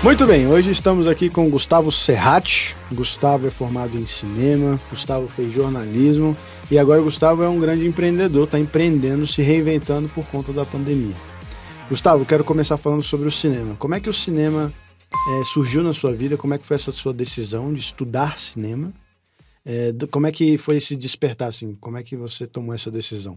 Muito bem, hoje estamos aqui com Gustavo Serratti. Gustavo é formado em cinema, Gustavo fez jornalismo e agora Gustavo é um grande empreendedor, está empreendendo, se reinventando por conta da pandemia. Gustavo, quero começar falando sobre o cinema. Como é que o cinema é, surgiu na sua vida? Como é que foi essa sua decisão de estudar cinema? É, como é que foi esse despertar, assim? Como é que você tomou essa decisão?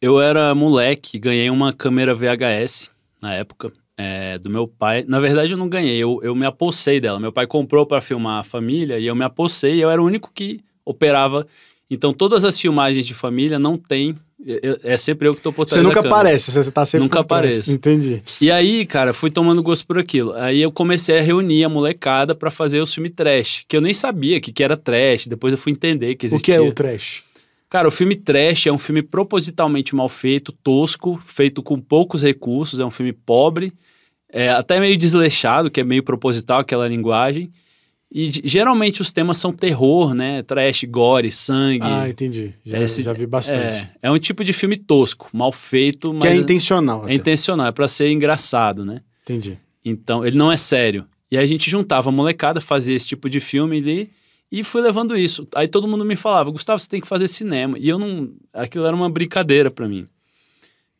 Eu era moleque, ganhei uma câmera VHS na época é, do meu pai. Na verdade, eu não ganhei, eu, eu me apossei dela. Meu pai comprou para filmar a família e eu me apossei. Eu era o único que operava. Então, todas as filmagens de família não tem. É, é sempre eu que estou por trás Você nunca aparece, você está sempre Nunca aparece. Entendi. E aí, cara, fui tomando gosto por aquilo. Aí eu comecei a reunir a molecada para fazer o filme trash, que eu nem sabia que, que era trash. Depois eu fui entender que existia. O que é o trash? Cara, o filme Trash é um filme propositalmente mal feito, tosco, feito com poucos recursos, é um filme pobre, é até meio desleixado, que é meio proposital aquela linguagem. E geralmente os temas são terror, né? Trash, gore, sangue. Ah, entendi. Já, Esse, já vi bastante. É, é, um tipo de filme tosco, mal feito, mas. Que é intencional. É até. intencional, é pra ser engraçado, né? Entendi. Então, ele não é sério. E aí a gente juntava a molecada, fazia esse tipo de filme ali e fui levando isso. Aí todo mundo me falava, Gustavo, você tem que fazer cinema. E eu não. Aquilo era uma brincadeira para mim.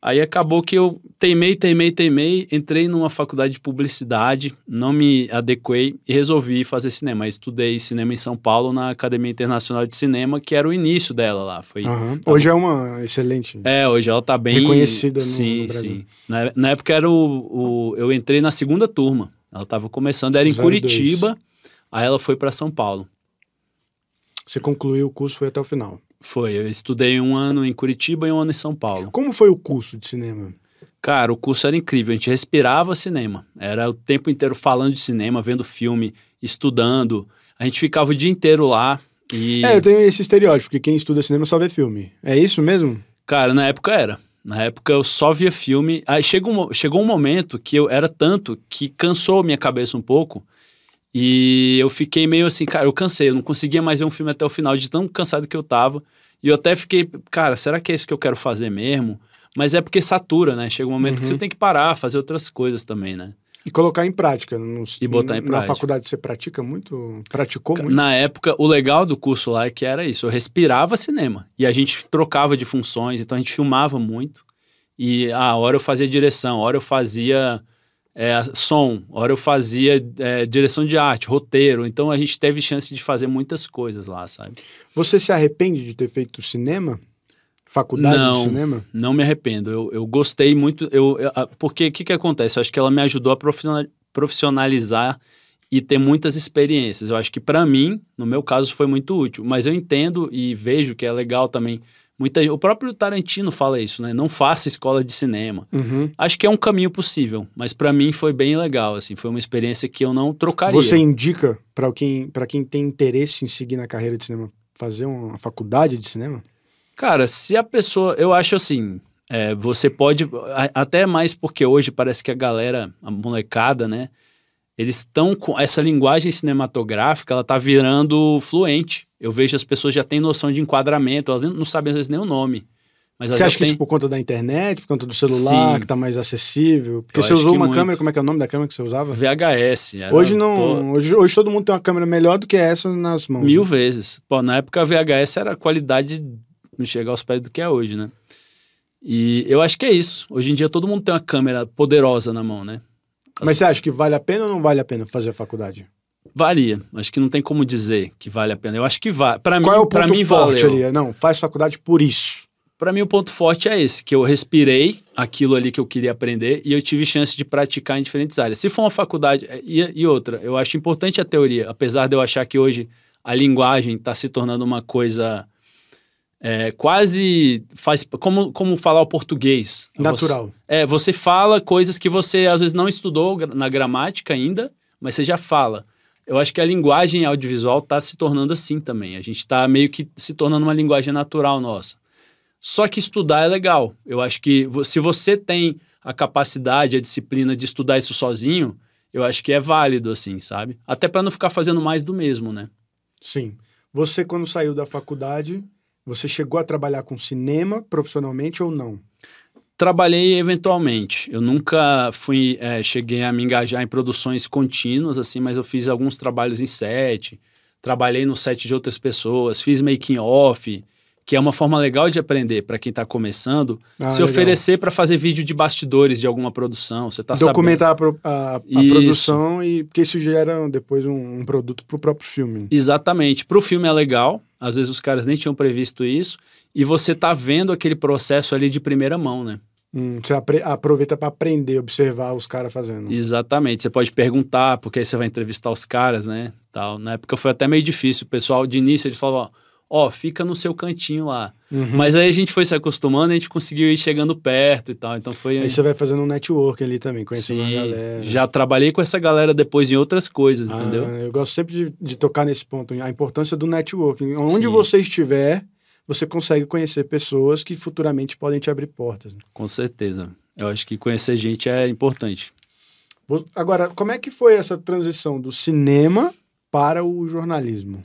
Aí acabou que eu teimei, teimei, teimei, entrei numa faculdade de publicidade, não me adequei e resolvi fazer cinema. estudei cinema em São Paulo na Academia Internacional de Cinema, que era o início dela lá. Foi, uhum. Hoje é uma excelente. É, hoje ela tá bem reconhecida no, sim, no Brasil. Sim, na, na época era o, o, eu entrei na segunda turma. Ela estava começando, era em Curitiba, aí ela foi para São Paulo. Você concluiu o curso, foi até o final? Foi, eu estudei um ano em Curitiba e um ano em São Paulo. Como foi o curso de cinema? Cara, o curso era incrível, a gente respirava cinema. Era o tempo inteiro falando de cinema, vendo filme, estudando. A gente ficava o dia inteiro lá e... É, eu tenho esse estereótipo, que quem estuda cinema só vê filme. É isso mesmo? Cara, na época era. Na época eu só via filme. Aí chegou um, chegou um momento que eu era tanto que cansou minha cabeça um pouco e eu fiquei meio assim, cara, eu cansei, eu não conseguia mais ver um filme até o final, de tão cansado que eu tava. E eu até fiquei, cara, será que é isso que eu quero fazer mesmo? Mas é porque satura, né? Chega um momento uhum. que você uhum. tem que parar, fazer outras coisas também, né? E colocar em prática. No, e botar em prática. Na faculdade você pratica muito? Praticou muito? Na época, o legal do curso lá é que era isso. Eu respirava cinema. E a gente trocava de funções, então a gente filmava muito. E a ah, hora eu fazia direção, a hora eu fazia é, som, hora eu fazia é, direção de arte, roteiro. Então a gente teve chance de fazer muitas coisas lá, sabe? Você se arrepende de ter feito cinema? Faculdade não, de cinema? Não me arrependo. Eu, eu gostei muito. Eu, eu porque o que, que acontece? Eu acho que ela me ajudou a profissionalizar e ter muitas experiências. Eu acho que para mim, no meu caso, foi muito útil. Mas eu entendo e vejo que é legal também Muita, o próprio Tarantino fala isso, né? Não faça escola de cinema. Uhum. Acho que é um caminho possível, mas para mim foi bem legal, assim, foi uma experiência que eu não trocaria. Você indica para quem, para quem tem interesse em seguir na carreira de cinema fazer uma faculdade de cinema? Cara, se a pessoa, eu acho assim, é, você pode até mais porque hoje parece que a galera, a molecada, né? Eles estão com essa linguagem cinematográfica, ela tá virando fluente. Eu vejo as pessoas já têm noção de enquadramento, elas não sabem às vezes nem o nome. Mas você acha que isso por conta da internet, por conta do celular, Sim. que está mais acessível? Porque eu você usou uma muito. câmera, como é que é o nome da câmera que você usava? VHS. Hoje não. Tô... Hoje, hoje todo mundo tem uma câmera melhor do que essa nas mãos. Mil né? vezes. Pô, na época a VHS era a qualidade não chegar aos pés do que é hoje, né? E eu acho que é isso. Hoje em dia todo mundo tem uma câmera poderosa na mão, né? As... Mas você acha que vale a pena ou não vale a pena fazer a faculdade? Varia. Acho que não tem como dizer que vale a pena. Eu acho que vale. Para mim, Qual é o ponto mim, forte valeu. ali? Não, faz faculdade por isso. Para mim, o ponto forte é esse, que eu respirei aquilo ali que eu queria aprender e eu tive chance de praticar em diferentes áreas. Se for uma faculdade e, e outra, eu acho importante a teoria, apesar de eu achar que hoje a linguagem está se tornando uma coisa é, quase faz como, como falar o português natural. Você, é, você fala coisas que você às vezes não estudou na gramática ainda, mas você já fala. Eu acho que a linguagem audiovisual está se tornando assim também. A gente está meio que se tornando uma linguagem natural nossa. Só que estudar é legal. Eu acho que se você tem a capacidade, a disciplina de estudar isso sozinho, eu acho que é válido, assim, sabe? Até para não ficar fazendo mais do mesmo, né? Sim. Você, quando saiu da faculdade, você chegou a trabalhar com cinema profissionalmente ou não? Trabalhei eventualmente. Eu nunca fui, é, cheguei a me engajar em produções contínuas, assim, mas eu fiz alguns trabalhos em set, trabalhei no set de outras pessoas, fiz making off, que é uma forma legal de aprender para quem está começando, Ah, se legal. oferecer para fazer vídeo de bastidores de alguma produção. Você tá Documentar a, pro- a- a Isso. produção e porque isso gera depois um, um produto pro próprio filme. sabendo. Exatamente. Para o filme é legal. Às vezes os caras nem tinham previsto isso. E você tá vendo aquele processo ali de primeira mão, né? Hum, você aproveita para aprender, observar os caras fazendo. Exatamente. Você pode perguntar, porque aí você vai entrevistar os caras, né? Tal. Na época foi até meio difícil. O pessoal, de início, eles falavam, ó, ó, fica no seu cantinho lá. Uhum. Mas aí a gente foi se acostumando e a gente conseguiu ir chegando perto e tal. Então foi. Aí você vai fazendo um network ali também, conhecendo Sim, a galera. já trabalhei com essa galera depois em outras coisas, Ah, entendeu? Eu gosto sempre de, de tocar nesse ponto, a importância do networking. Onde Sim. você estiver, você consegue conhecer pessoas que futuramente podem te abrir portas. né? Com certeza. Eu acho que conhecer gente é importante. Agora, como é que foi essa transição do cinema para o jornalismo?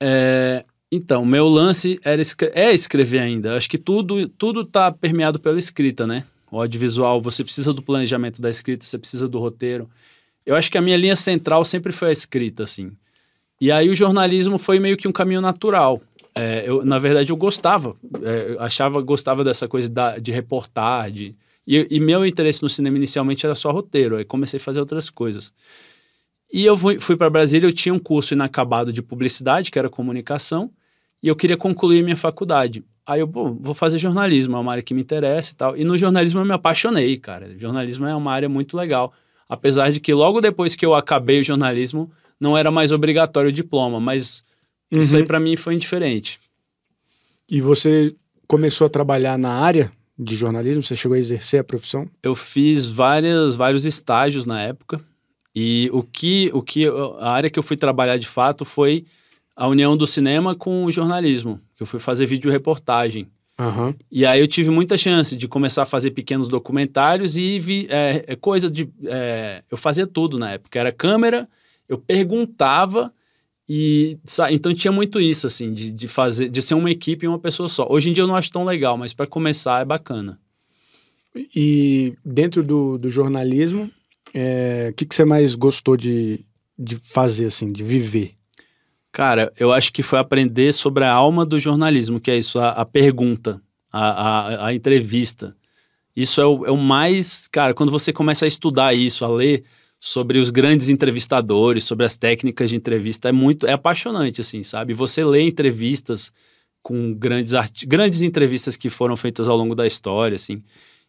É, então, meu lance era escre- é escrever ainda. Acho que tudo tudo tá permeado pela escrita, né? O audiovisual, você precisa do planejamento da escrita, você precisa do roteiro. Eu acho que a minha linha central sempre foi a escrita, assim. E aí o jornalismo foi meio que um caminho natural. É, eu, na verdade, eu gostava, é, eu achava, gostava dessa coisa da- de reportar, de, e, e meu interesse no cinema inicialmente era só roteiro, aí comecei a fazer outras coisas. E eu fui, fui para Brasília, eu tinha um curso inacabado de publicidade, que era comunicação, e eu queria concluir minha faculdade. Aí eu, vou fazer jornalismo, é uma área que me interessa e tal. E no jornalismo eu me apaixonei, cara. Jornalismo é uma área muito legal. Apesar de que logo depois que eu acabei o jornalismo, não era mais obrigatório o diploma, mas isso aí Uhum. para mim foi indiferente. E você começou a trabalhar na área de jornalismo? Você chegou a exercer a profissão? Eu fiz várias, vários estágios na época. E o que, o que a área que eu fui trabalhar de fato foi a união do cinema com o jornalismo. que Eu fui fazer vídeo reportagem. Aham. E aí eu tive muita chance de começar a fazer pequenos documentários e vi, é, é coisa de. é, eu fazia tudo na época. Era câmera, eu perguntava e então tinha muito isso assim de, de fazer, de ser uma equipe e uma pessoa só. Hoje em dia eu não acho tão legal, mas para começar é bacana. E dentro do, do jornalismo, é, o que, que você mais gostou de, de fazer, assim, de viver? Cara, eu acho que foi aprender sobre a alma do jornalismo, que é isso, a, a pergunta, a, a, a entrevista. Isso é o, é o mais. Cara, quando você começa a estudar isso, a ler sobre os grandes entrevistadores, sobre as técnicas de entrevista, é muito. É apaixonante, assim, sabe? Você lê entrevistas com grandes, arti- grandes entrevistas que foram feitas ao longo da história, assim.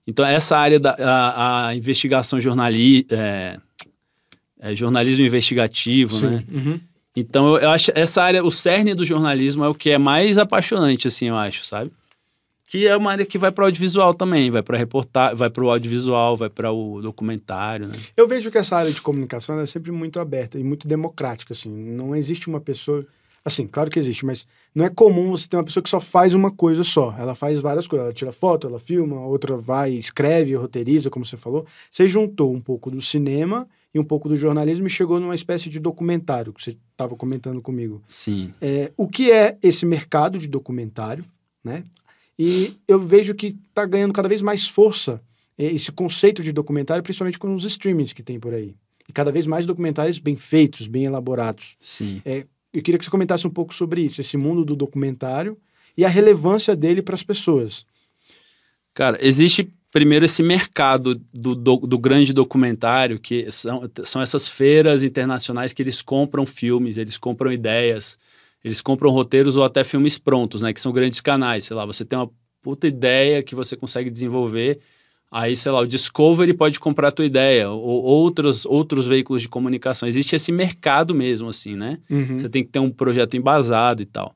Então, essa área da a, a investigação jornali, é, é, jornalismo investigativo, né? Uhum. Então, eu, acho essa área, o cerne do jornalismo é o que é mais apaixonante, assim, eu acho, sabe? Que é uma área que vai para o audiovisual também, vai para reportar, vai para o audiovisual, vai para o documentário, né? Eu vejo que essa área de comunicação é sempre muito aberta e muito democrática, assim. Não existe uma pessoa... Assim, claro que existe, mas não é comum você ter uma pessoa que só faz uma coisa só. Ela faz várias coisas. Ela tira foto, ela filma, outra vai, escreve, roteiriza, como você falou. Você juntou um pouco do cinema e um pouco do jornalismo e chegou numa espécie de documentário que você estava comentando comigo. Sim. É, o que é esse mercado de documentário, né? E eu vejo que está ganhando cada vez mais força eh, esse conceito de documentário, principalmente com os streamings que tem por aí. E cada vez mais documentários bem feitos, bem elaborados. Sim. Eu queria que você comentasse um pouco sobre isso, esse mundo do documentário e a relevância dele para as pessoas. Cara, existe primeiro esse mercado do, do, do grande documentário, que são, são essas feiras internacionais que eles compram filmes, eles compram ideias, eles compram roteiros ou até filmes prontos, né? Que são grandes canais. Sei lá, você tem uma puta ideia que você consegue desenvolver. Aí, sei lá, o Discovery pode comprar a tua ideia, ou outros, outros veículos de comunicação. Existe esse mercado mesmo, assim, né? Uhum. Você tem que ter um projeto embasado e tal.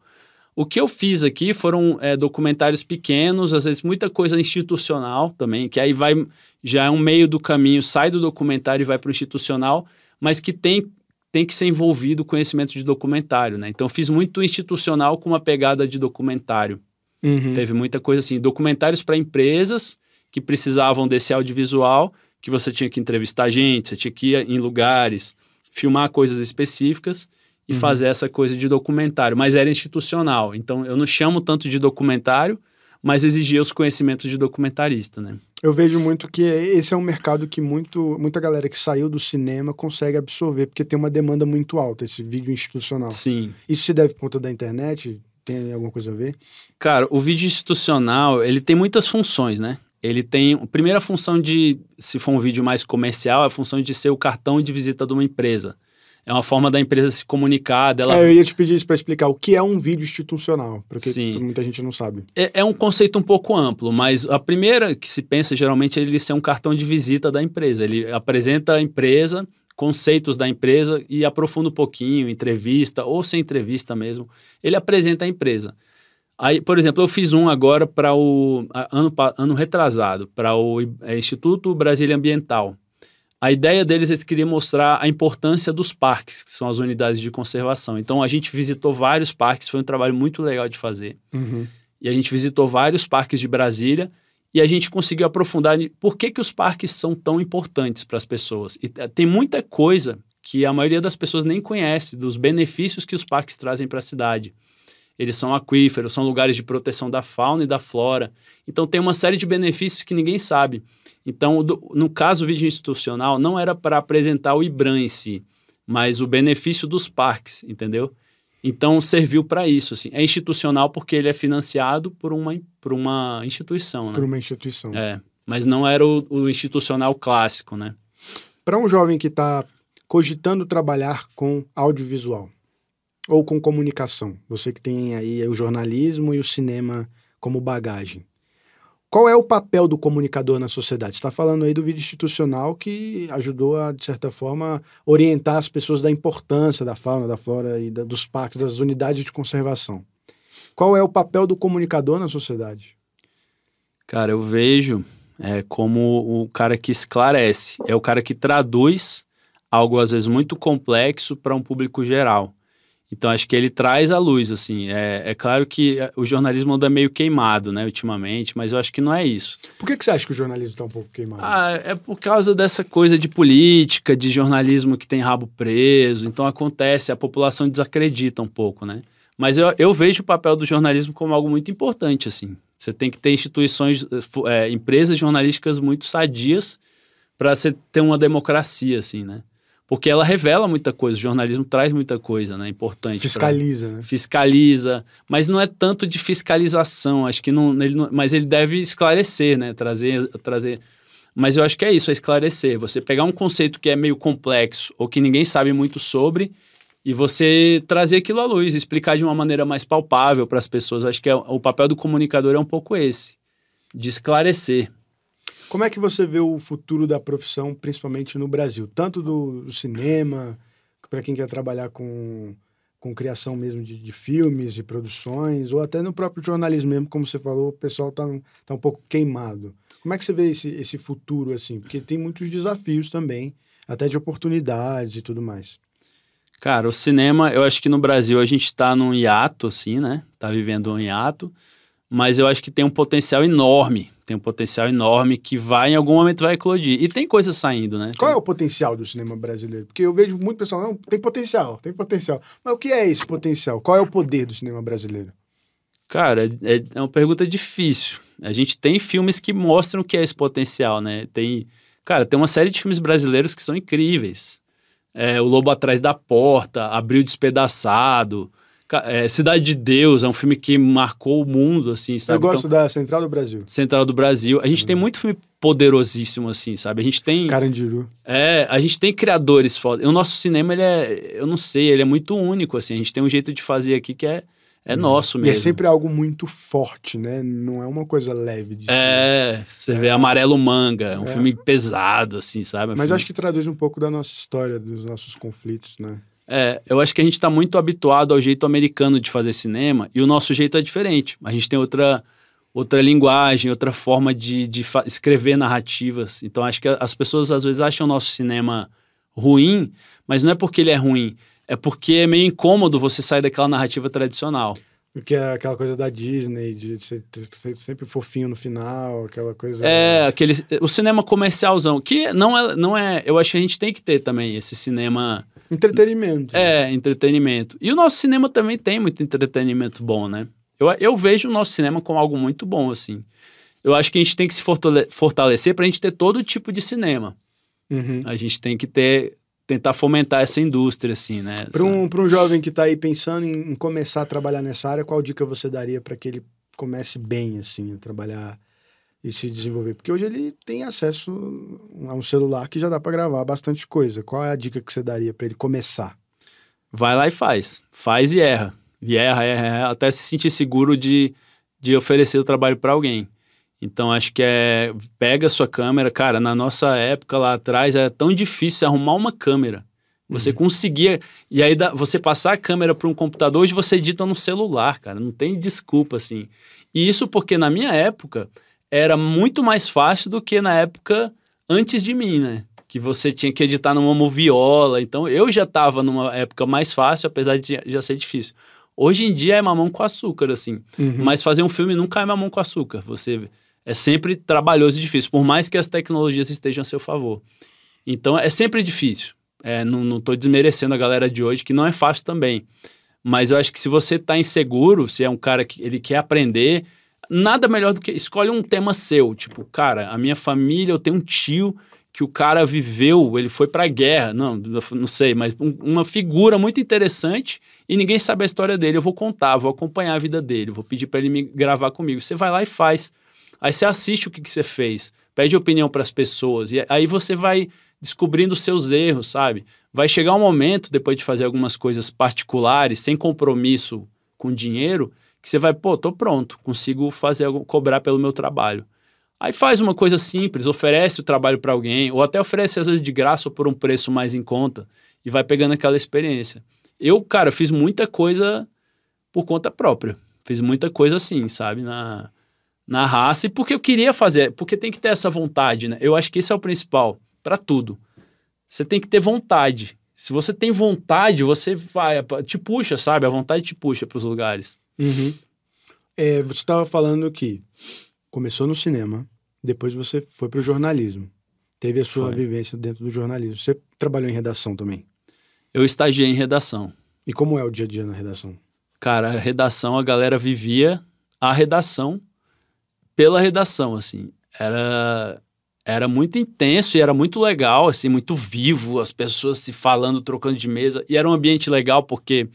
O que eu fiz aqui foram é, documentários pequenos, às vezes muita coisa institucional também, que aí vai já é um meio do caminho, sai do documentário e vai para o institucional, mas que tem, tem que ser envolvido conhecimento de documentário, né? Então fiz muito institucional com uma pegada de documentário. Uhum. Teve muita coisa assim, documentários para empresas que precisavam desse audiovisual, que você tinha que entrevistar gente, você tinha que ir em lugares, filmar coisas específicas e Uhum. fazer essa coisa de documentário, mas era institucional. Então eu não chamo tanto de documentário, mas exigia os conhecimentos de documentarista, né? Eu vejo muito que esse é um mercado que muito, muita galera que saiu do cinema consegue absorver, porque tem uma demanda muito alta, esse vídeo institucional. Sim. Isso se deve por conta da internet? Tem alguma coisa a ver? Cara, o vídeo institucional, ele tem muitas funções, né? Ele tem a primeira função de, se for um vídeo mais comercial, é a função de ser o cartão de visita de uma empresa. É uma forma da empresa se comunicar, dela... É, eu ia te pedir isso para explicar o que é um vídeo institucional, porque Sim. muita gente não sabe. É, é um conceito um pouco amplo, mas a primeira que se pensa geralmente é ele ser um cartão de visita da empresa. Ele apresenta a empresa, conceitos da empresa e aprofunda um pouquinho, entrevista ou sem entrevista mesmo. Ele apresenta a empresa. Aí, por exemplo, eu fiz um agora para o ano, ano retrasado, para o é, Instituto Brasília Ambiental. A ideia deles eles queriam mostrar a importância dos parques, que são as unidades de conservação. Então a gente visitou vários parques, foi um trabalho muito legal de fazer. Uhum. E a gente visitou vários parques de Brasília e a gente conseguiu aprofundar por que, que os parques são tão importantes para as pessoas. E tem muita coisa que a maioria das pessoas nem conhece, dos benefícios que os parques trazem para a cidade. Eles são aquíferos, são lugares de proteção da fauna e da flora. Então tem uma série de benefícios que ninguém sabe. Então, do- no caso o vídeo institucional, não era para apresentar o IBRAM em si, mas o benefício dos parques, entendeu? Então serviu para isso. Assim. É institucional porque ele é financiado por uma, por uma instituição, né? Por uma instituição. É, mas não era o, o institucional clássico, né? Para um jovem que está cogitando trabalhar com audiovisual ou com comunicação, você que tem aí o jornalismo e o cinema como bagagem, qual é o papel do comunicador na sociedade? Você está falando aí do vídeo institucional que ajudou a, de certa forma, orientar as pessoas da importância da fauna, da flora e da- dos parques, das unidades de conservação. Qual é o papel do comunicador na sociedade? Cara, eu vejo é, como o cara que esclarece, é o cara que traduz algo às vezes muito complexo para um público geral. Então acho que ele traz a luz, assim. É, é claro que é, o jornalismo anda meio queimado, né, ultimamente, mas eu acho que não é isso. Por que, que você acha que o jornalismo está um pouco queimado? Ah, é por causa dessa coisa de política, de jornalismo que tem rabo preso. Então acontece, a população desacredita um pouco, né? Mas eu, eu vejo o papel do jornalismo como algo muito importante, assim. Você tem que ter instituições, eh, empresas jornalísticas muito sadias para você ter uma democracia, assim, né? Porque ela revela muita coisa, o jornalismo traz muita coisa, né? Importante. pra- Fiscaliza, né? fiscaliza, mas não é tanto de fiscalização, acho que não, ele não- mas ele deve esclarecer, né, trazer, trazer, mas eu acho que é isso, é esclarecer, você pegar um conceito que é meio complexo ou que ninguém sabe muito sobre e você trazer aquilo à luz, explicar de uma maneira mais palpável para as pessoas, acho que é, o papel do comunicador é um pouco esse, de esclarecer. Como é que você vê o futuro da profissão, principalmente no Brasil? Tanto do, do cinema, para quem quer trabalhar com, com criação mesmo de, de filmes e produções, ou até no próprio jornalismo mesmo, como você falou, o pessoal está tá um pouco queimado. Como é que você vê esse, esse futuro, assim? Porque tem muitos desafios também, até de oportunidades e tudo mais. Cara, o cinema, eu acho que no Brasil a gente está num hiato, assim, né? Tá vivendo um hiato, mas eu acho que tem um potencial enorme. Tem um potencial enorme que vai, em algum momento, vai eclodir. E tem coisa saindo, né? Qual é o potencial do cinema brasileiro? Porque eu vejo muito pessoal, não, tem potencial, tem potencial. Mas o que é esse potencial? Qual é o poder do cinema brasileiro? Cara, é, é uma pergunta difícil. A gente tem filmes que mostram o que é esse potencial, né? Tem, cara, tem uma série de filmes brasileiros que são incríveis. É, o Lobo Atrás da Porta, Abril Despedaçado, é, Cidade de Deus, é um filme que marcou o mundo, assim, sabe? eu Então, gosto da Central do Brasil. Central do Brasil. A gente Uhum. tem muito filme poderosíssimo, assim, sabe? A gente tem. Carandiru. É, a gente tem criadores foda. O nosso cinema, ele é. Eu não sei, ele é muito único, assim. A gente tem um jeito de fazer aqui que é, é nosso E mesmo. é sempre algo muito forte, né? Não é uma coisa leve de ser. É, você vê Amarelo Manga, é um É. filme pesado, assim, sabe? Mas eu acho que traduz um pouco da nossa história, dos nossos conflitos, né? É, eu acho que a gente está muito habituado ao jeito americano de fazer cinema e o nosso jeito é diferente. A gente tem outra, outra linguagem, outra forma de, de escrever narrativas. Então acho que as pessoas às vezes acham o nosso cinema ruim, mas não é porque ele é ruim, é porque é meio incômodo você sair daquela narrativa tradicional. Que é aquela coisa da Disney, de ser, ser sempre fofinho no final, aquela coisa. É, aquele, o cinema comercialzão, que não é, não é. Eu acho que a gente tem que ter também esse cinema. Entretenimento. É, entretenimento. E o nosso cinema também tem muito entretenimento bom, né? Eu, eu vejo o nosso cinema como algo muito bom, assim. Eu acho que a gente tem que se fortalecer para a gente ter todo tipo de cinema. Uhum. A gente tem que ter tentar fomentar essa indústria, assim, né? Para um, um jovem que está aí pensando em, em, começar a trabalhar nessa área, qual dica você daria para que ele comece bem, assim, a trabalhar e se desenvolver? Porque hoje ele tem acesso a um celular que já dá para gravar bastante coisa. Qual é a dica que você daria para ele começar? Vai lá e faz. Faz e erra. E erra, erra, erra, até se sentir seguro de, de oferecer o trabalho para alguém. Então acho que é pega a sua câmera, cara, na nossa época lá atrás era tão difícil arrumar uma câmera. Você uhum. conseguia e aí você passar a câmera para um computador, hoje você edita no celular, cara, não tem desculpa assim. E isso porque na minha época era muito mais fácil do que na época antes de mim, né? Que você tinha que editar numa moviola. Então eu já estava numa época mais fácil, apesar de já ser difícil. Hoje em dia é mamão com açúcar, assim. Uhum. Mas fazer um filme nunca é mamão com açúcar. Você é sempre trabalhoso e difícil, por mais que as tecnologias estejam a seu favor. Então, é sempre difícil. É, não estou desmerecendo a galera de hoje, que não é fácil também. Mas eu acho que se você está inseguro, se é um cara que ele quer aprender, nada melhor do que escolhe um tema seu. Tipo, cara, a minha família, eu tenho um tio que o cara viveu, ele foi para a guerra, não, não sei, mas um, uma figura muito interessante e ninguém sabe a história dele. Eu vou contar, vou acompanhar a vida dele, vou pedir para ele me gravar comigo. Você vai lá e faz. Aí você assiste o que, que você fez, pede opinião para as pessoas, e aí você vai descobrindo os seus erros, sabe? Vai chegar um momento, depois de fazer algumas coisas particulares, sem compromisso com dinheiro, que você vai, pô, tô pronto, consigo fazer cobrar pelo meu trabalho. Aí faz uma coisa simples, oferece o trabalho para alguém, ou até oferece às vezes de graça ou por um preço mais em conta, e vai pegando aquela experiência. Eu, cara, fiz muita coisa por conta própria. Fiz muita coisa assim, sabe? Na, na raça e porque eu queria fazer, porque tem que ter essa vontade, né? Eu acho que esse é o principal para tudo. Você tem que ter vontade. Se você tem vontade, você vai, te puxa, sabe? A vontade te puxa para os lugares. Uhum. É, você estava falando que começou no cinema, depois você foi para o jornalismo. Teve a sua foi. vivência dentro do jornalismo. Você trabalhou em redação também? Eu estagiei em redação. E como é o dia a dia na redação? Cara, a redação, a galera vivia a redação pela redação, assim. Era era muito intenso e era muito legal, assim, muito vivo, as pessoas se falando, trocando de mesa. E era um ambiente legal porque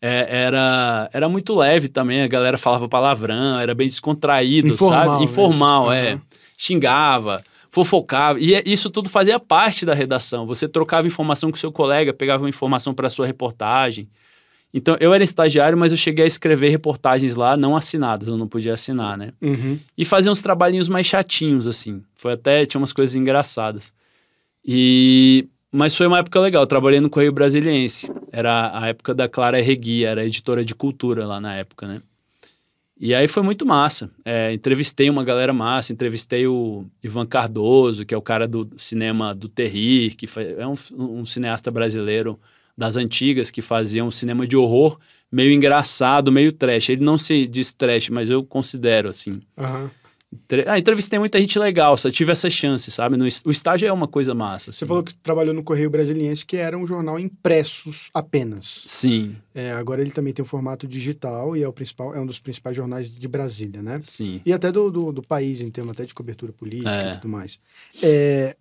é, era, era muito leve também, a galera falava palavrão, era bem descontraído, Informal, sabe? Informal, né? é. Uhum. Xingava, fofocava. E é, isso tudo fazia parte da redação. Você trocava informação com seu colega, pegava uma informação para sua reportagem. Então, eu era estagiário, mas eu cheguei a escrever reportagens lá não assinadas, eu não podia assinar, né? Uhum. E fazia uns trabalhinhos mais chatinhos, assim. Foi até, tinha umas coisas engraçadas. E... Mas foi uma época legal, eu trabalhei no Correio Brasiliense. Era a época da Clara Regui, era editora de cultura lá na época, né? E aí foi muito massa. É, entrevistei uma galera massa, entrevistei o Ivan Cardoso, que é o cara do cinema do Terrir, que foi, é um, um cineasta brasileiro das antigas que faziam cinema de horror meio engraçado, meio trash. Ele não se diz trash, mas eu considero assim. Uhum. Ah, entrevistei muita gente legal, só tive essa chance, sabe? No, o estágio é uma coisa massa. Assim. Você falou que trabalhou no Correio Brasiliense, que era um jornal impressos apenas. Sim. É, agora ele também tem um formato digital e é o principal, é um dos principais jornais de Brasília, né? Sim. E até do, do, do país, em termos até de cobertura política é. e tudo mais. É,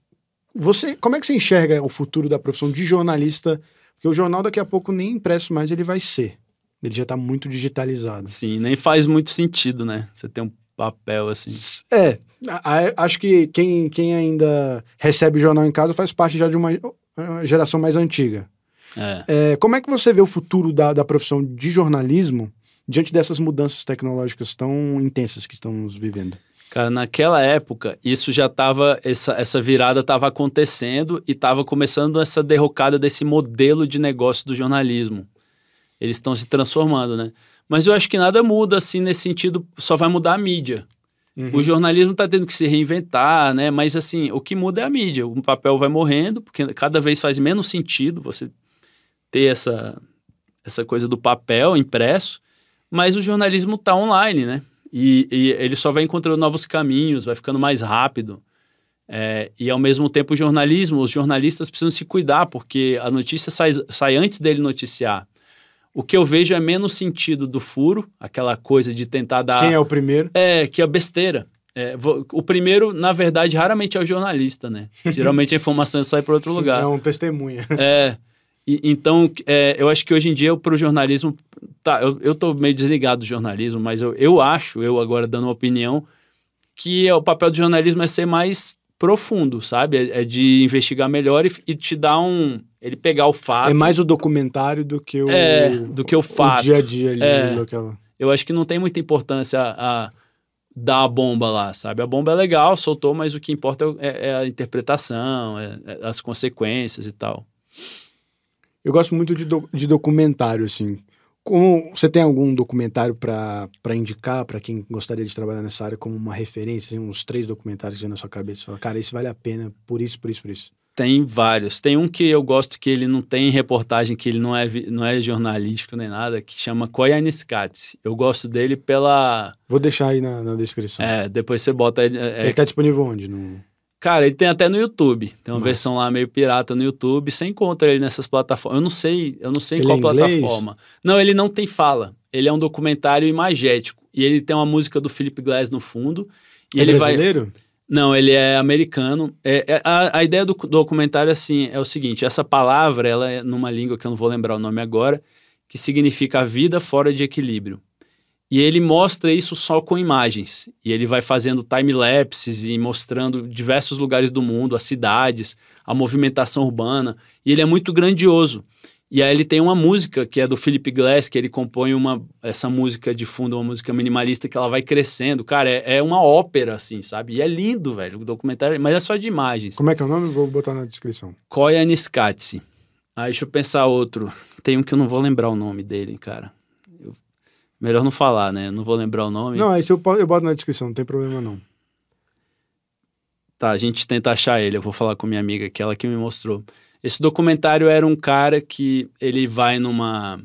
você, como é que você enxerga o futuro da profissão de jornalista porque o jornal daqui a pouco nem impresso mais ele vai ser. Ele já está muito digitalizado. Sim, nem faz muito sentido, né? Você tem um papel assim. É, acho que quem, quem ainda recebe jornal em casa faz parte já de uma geração mais antiga. É. É, como é que você vê o futuro da, da profissão de jornalismo diante dessas mudanças tecnológicas tão intensas que estamos vivendo? Cara, naquela época, isso já estava, essa, essa virada estava acontecendo e estava começando essa derrocada desse modelo de negócio do jornalismo. Eles estão se transformando, né? Mas eu acho que nada muda assim nesse sentido, só vai mudar a mídia. Uhum. O jornalismo está tendo que se reinventar, né? Mas assim, o que muda é a mídia. O papel vai morrendo, porque cada vez faz menos sentido você ter essa, essa coisa do papel impresso, mas o jornalismo está online, né? E, e, ele só vai encontrando novos caminhos, vai ficando mais rápido. É, e ao mesmo tempo o jornalismo, os jornalistas precisam se cuidar, porque a notícia sai, sai antes dele noticiar. O que eu vejo é menos sentido do furo, aquela coisa de tentar dar. Quem é o primeiro? É, que é besteira. É, o primeiro, na verdade, raramente é o jornalista, né? Geralmente a informação sai para outro Sim, lugar. É um testemunha. É. e- então, é, eu acho que hoje em dia, para o jornalismo. Tá, eu, eu tô meio desligado do jornalismo, mas eu, eu acho, eu agora dando uma opinião, que é, o papel do jornalismo é ser mais profundo, sabe? É, é de investigar melhor e, e te dar um. Ele pegar o fato. É mais o documentário do que o. É, do que o fato. dia a dia ali. É. daquela- Eu acho que não tem muita importância a, a dar a bomba lá, sabe? A bomba é legal, soltou, mas o que importa é, é a interpretação, é- é as consequências e tal. Eu gosto muito de, do- de documentário, assim. Como, você tem algum documentário pra indicar pra quem gostaria de trabalhar nessa área como uma referência? assim, uns três documentários que vem na sua cabeça. Fala, cara, esse vale a pena por isso, por isso, por isso. Tem vários. Tem um que eu gosto que ele não tem reportagem, que ele não é, não é jornalístico nem nada, que chama Koyaanisqatsi. Eu gosto dele pela... Vou deixar aí na, na descrição. É, depois você bota... ele- é- Ele tá disponível onde? No... Cara, ele tem até no YouTube. Tem uma versão lá meio pirata no YouTube. Você encontra ele nessas plataformas. Eu não sei, eu não sei em qual é plataforma. Não, ele não tem fala. Ele é um documentário imagético. E ele tem uma música do Philip Glass no fundo. E é ele vai. brasileiro? Não, ele é americano. É, é- a, a ideia do documentário assim é o seguinte: essa palavra, ela é numa língua que eu não vou lembrar o nome agora, que significa a vida fora de equilíbrio. E ele mostra isso só com imagens. E ele vai fazendo time-lapses e mostrando diversos lugares do mundo, as cidades, a movimentação urbana. E ele é muito grandioso. E aí ele tem uma música que é do Philip Glass, que ele compõe uma, essa música de fundo, uma música minimalista que ela vai crescendo. Cara, é, é uma ópera, assim, sabe? E é lindo, velho, o documentário, mas é só de imagens. Como é que é o nome? Vou botar na descrição. Koyaanisqatsi. Aí deixa eu pensar outro. Tem um que eu não vou lembrar o nome dele, cara. Melhor não falar, né? Não vou lembrar o nome. Não, aí se eu, eu boto na descrição, não tem problema não. Tá, a gente tenta achar ele. Eu vou falar com minha amiga, que ela que me mostrou. Esse documentário era um cara que ele vai numa.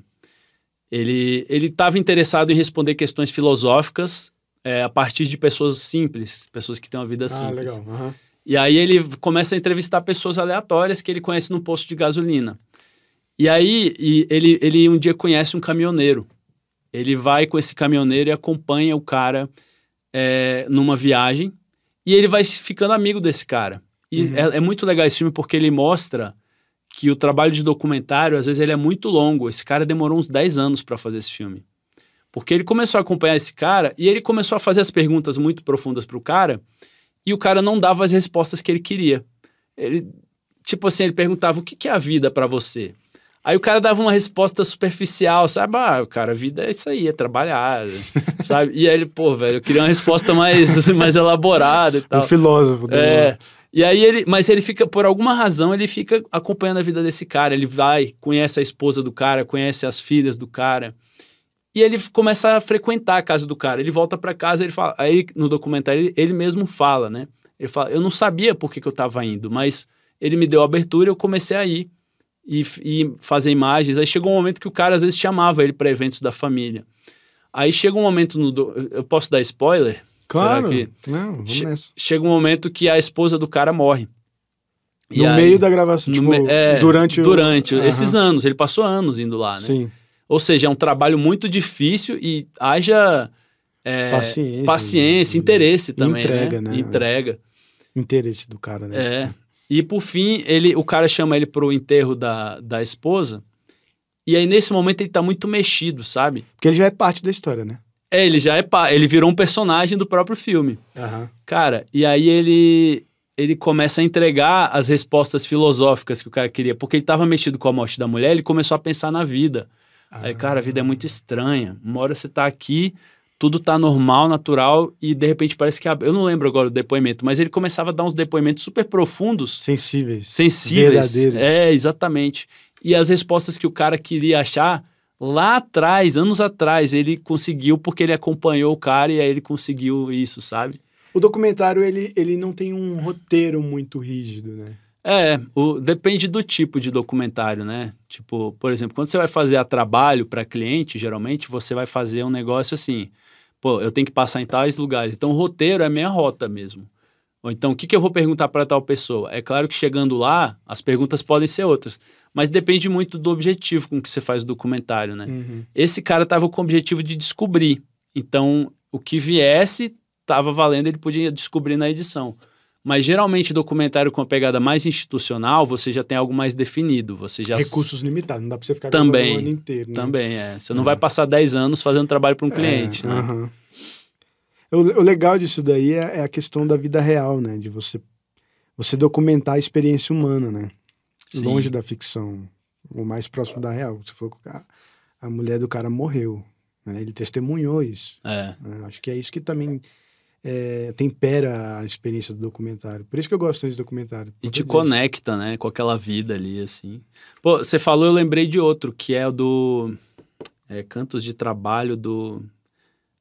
Ele ele estava interessado em responder questões filosóficas é, a partir de pessoas simples, pessoas que têm uma vida Ah, simples. legal. aham. E aí ele começa a entrevistar pessoas aleatórias que ele conhece no posto de gasolina. E aí e ele, ele um dia conhece um caminhoneiro. Ele vai com esse caminhoneiro e acompanha o cara é, numa viagem. E ele vai ficando amigo desse cara. E Uhum. é, é muito legal esse filme porque ele mostra que o trabalho de documentário, às vezes, ele é muito longo. Esse cara demorou uns 10 anos para fazer esse filme. Porque ele começou a acompanhar esse cara e ele começou a fazer as perguntas muito profundas pro cara e o cara não dava as respostas que ele queria. Ele, tipo assim, ele perguntava o que, que é a vida para você? Aí o cara dava uma resposta superficial, sabe? Ah, cara, a vida é isso aí, é trabalhar, sabe? E aí ele, pô, velho, eu queria uma resposta mais, mais elaborada e Um tal. filósofo. do- É. E aí ele, mas ele fica, por alguma razão, ele fica acompanhando a vida desse cara. Ele vai, conhece a esposa do cara, conhece as filhas do cara. E ele começa a frequentar a casa do cara. Ele volta pra casa, ele fala, aí no documentário ele, ele mesmo fala, né? Ele fala, eu não sabia por que, que eu tava indo, mas ele me deu a abertura e eu comecei a ir e, e fazer imagens. Aí chegou um momento que o cara às vezes chamava ele para eventos da família. Aí chega um momento no, do- eu posso dar spoiler? Claro. Que Não, vamos Che- nessa. chega um momento que a esposa do cara morre. No aí- meio da gravação, tipo, me- é, durante o... durante Aham. esses anos, ele passou anos indo lá, né? Sim, Ou seja, é um trabalho muito difícil e haja é, paciência. paciência, interesse também, entrega, né? né? Entrega. Interesse do cara, né? É. E por fim, ele, o cara chama ele pro enterro da, da esposa. E aí, nesse momento, ele tá muito mexido, sabe? Porque ele já é parte da história, né? É, ele já é. pa- Ele virou um personagem do próprio filme. Aham. Cara, e aí ele ele começa a entregar as respostas filosóficas que o cara queria, porque ele estava mexido com a morte da mulher, ele começou a pensar na vida. Aí, cara, a vida é muito estranha. Uma hora você tá aqui, tudo tá normal, natural, e de repente parece que. a- Eu não lembro agora o depoimento, mas ele começava a dar uns depoimentos super profundos, Sensíveis. sensíveis. Verdadeiros. É, exatamente. E as respostas que o cara queria achar, lá atrás, anos atrás, ele conseguiu porque ele acompanhou o cara e aí ele conseguiu isso, sabe? O documentário, ele, ele não tem um roteiro muito rígido, né? É, o- depende do tipo de documentário, né? Tipo, por exemplo, quando você vai fazer a trabalho para cliente, geralmente você vai fazer um negócio assim, pô, eu tenho que passar em tais lugares. Então, o roteiro é meia rota mesmo. Ou então, o que, que eu vou perguntar para tal pessoa? É claro que chegando lá, as perguntas podem ser outras, mas depende muito do objetivo com que você faz o documentário, né? Uhum. Esse cara estava com o objetivo de descobrir. Então, o que viesse estava valendo, ele podia descobrir na edição. Mas geralmente, documentário com a pegada mais institucional, você já tem algo mais definido. Você já Recursos limitados, não dá pra você ficar Também, o ano inteiro. Né? Também é. Você não É. vai passar 10 anos fazendo trabalho para um É, cliente, né? aham. O, o legal disso daí é, é a questão da vida real, né? De você, você documentar a experiência humana, né? Sim. Longe da ficção, o mais próximo da real. Você falou que a, a mulher do cara morreu, né? Ele testemunhou isso. É. né? Acho que é isso que também é, tempera a experiência do documentário. Por isso que eu gosto tanto de documentário. E te disso. conecta, né, com aquela vida ali, assim. Pô, você falou, eu lembrei de outro, que é o do é, Cantos de Trabalho do...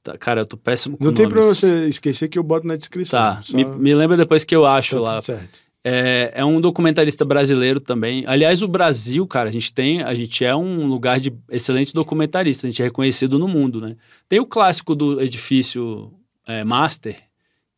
tá, cara, eu tô péssimo com Não tem pra nomes. você esquecer que eu boto na descrição. Tá, só- me, me lembra depois que eu acho tá lá. certo. É, é um documentarista brasileiro também. Aliás, o Brasil, cara, a gente tem, a gente é um lugar de excelentes documentaristas, a gente é reconhecido no mundo, né? Tem o clássico do edifício é, Master,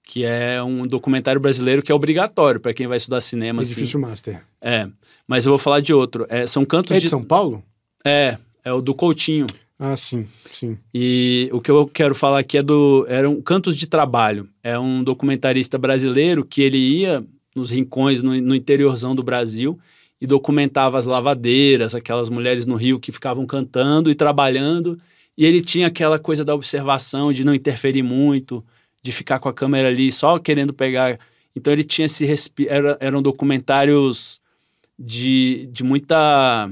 que é um documentário brasileiro que é obrigatório para quem vai estudar cinema, assim. Edifício Master. É, mas eu vou falar de outro. É, são cantos É de de São Paulo? é, é o do Coutinho. Ah, sim, sim. E o que eu quero falar aqui é do. Eram Cantos de Trabalho. É um documentarista brasileiro que ele ia nos rincões, no, no interiorzão do Brasil, e documentava as lavadeiras, aquelas mulheres no Rio que ficavam cantando e trabalhando. E ele tinha aquela coisa da observação, de não interferir muito, de ficar com a câmera ali só querendo pegar. Então ele tinha esse. respi- Era, eram documentários de, de muita.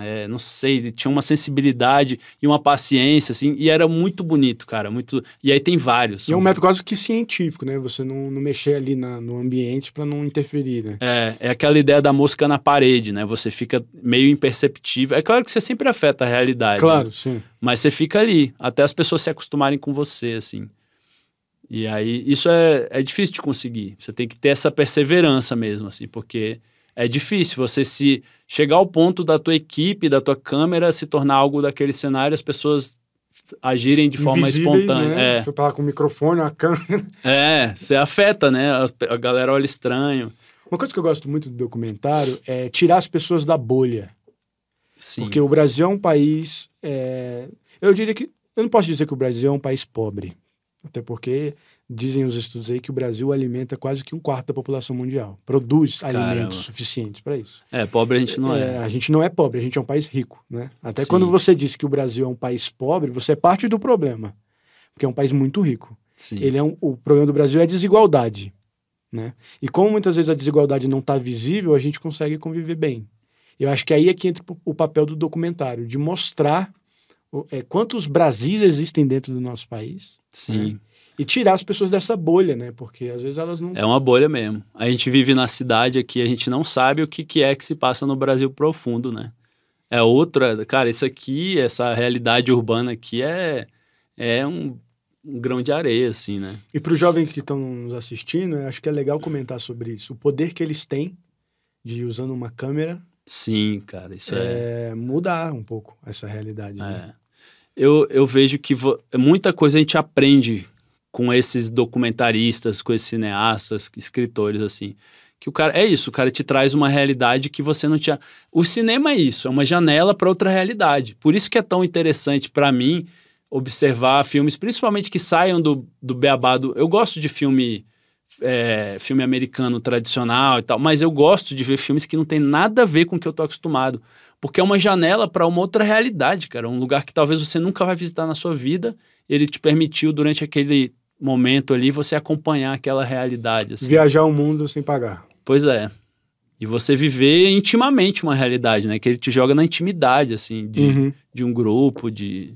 É, não sei, ele tinha uma sensibilidade e uma paciência, assim, e era muito bonito, cara, muito... E aí tem vários. E é um método quase que científico, né? Você não, não mexer ali na- no ambiente para não interferir, né? É, é aquela ideia da mosca na parede, né? Você fica meio imperceptível. É claro que você sempre afeta a realidade. Claro, né? sim. Mas você fica ali, até as pessoas se acostumarem com você, assim. E aí, isso é, é difícil de conseguir. Você tem que ter essa perseverança mesmo, assim, porque é difícil você se chegar ao ponto da tua equipe, da tua câmera se tornar algo daquele cenário, as pessoas agirem de forma Invisíveis, espontânea. Né? É. Você tá com o microfone, a câmera. É, você afeta, né? A, a galera olha estranho. Uma coisa que eu gosto muito do documentário é tirar as pessoas da bolha. Sim. Porque o Brasil é um país. é, Eu diria que. Eu não posso dizer que o Brasil é um país pobre. Até porque dizem os estudos aí que o Brasil alimenta quase que um quarto da população mundial. Produz Caramba. alimentos suficientes para isso. É, pobre a gente não é. A gente não é pobre, a gente é um país rico, né? Até Sim. quando você diz que o Brasil é um país pobre, você é parte do problema. Porque é um país muito rico. Sim. Ele é um, o problema do Brasil é a desigualdade, né? E como muitas vezes a desigualdade não está visível, a gente consegue conviver bem. Eu acho que aí é que entra o- papel do documentário, de mostrar é, quantos Brasis existem dentro do nosso país Sim. E tirar as pessoas dessa bolha, né? Porque às vezes elas não... É uma bolha mesmo. A gente vive na cidade aqui, a gente não sabe o que, que é que se passa no Brasil profundo, né? É outra, cara, isso aqui, essa realidade urbana aqui é, é um, um grão de areia, assim, né? E para os jovens que estão nos assistindo, acho que é legal comentar sobre isso. O poder que eles têm de ir usando uma câmera Sim, cara, isso é. é, mudar um pouco essa realidade. né? é. Eu, eu vejo que vo- muita coisa a gente aprende com esses documentaristas, com esses cineastas, escritores, assim. Que o cara. É isso, o cara te traz uma realidade que você não tinha. O cinema é isso, é uma janela para outra realidade. Por isso que é tão interessante para mim observar filmes, principalmente que saiam do, do beabá. Do, eu gosto de filme. é, filme americano tradicional e tal, mas eu gosto de ver filmes que não tem nada a ver com o que eu tô acostumado. Porque é uma janela para uma outra realidade, cara. Um lugar que talvez você nunca vai visitar na sua vida. Ele te permitiu, durante aquele momento ali, você acompanhar aquela realidade. Assim. Viajar o mundo sem pagar. Pois é. E você viver intimamente uma realidade, né? Que ele te joga na intimidade, assim, de, Uhum. de um grupo, de...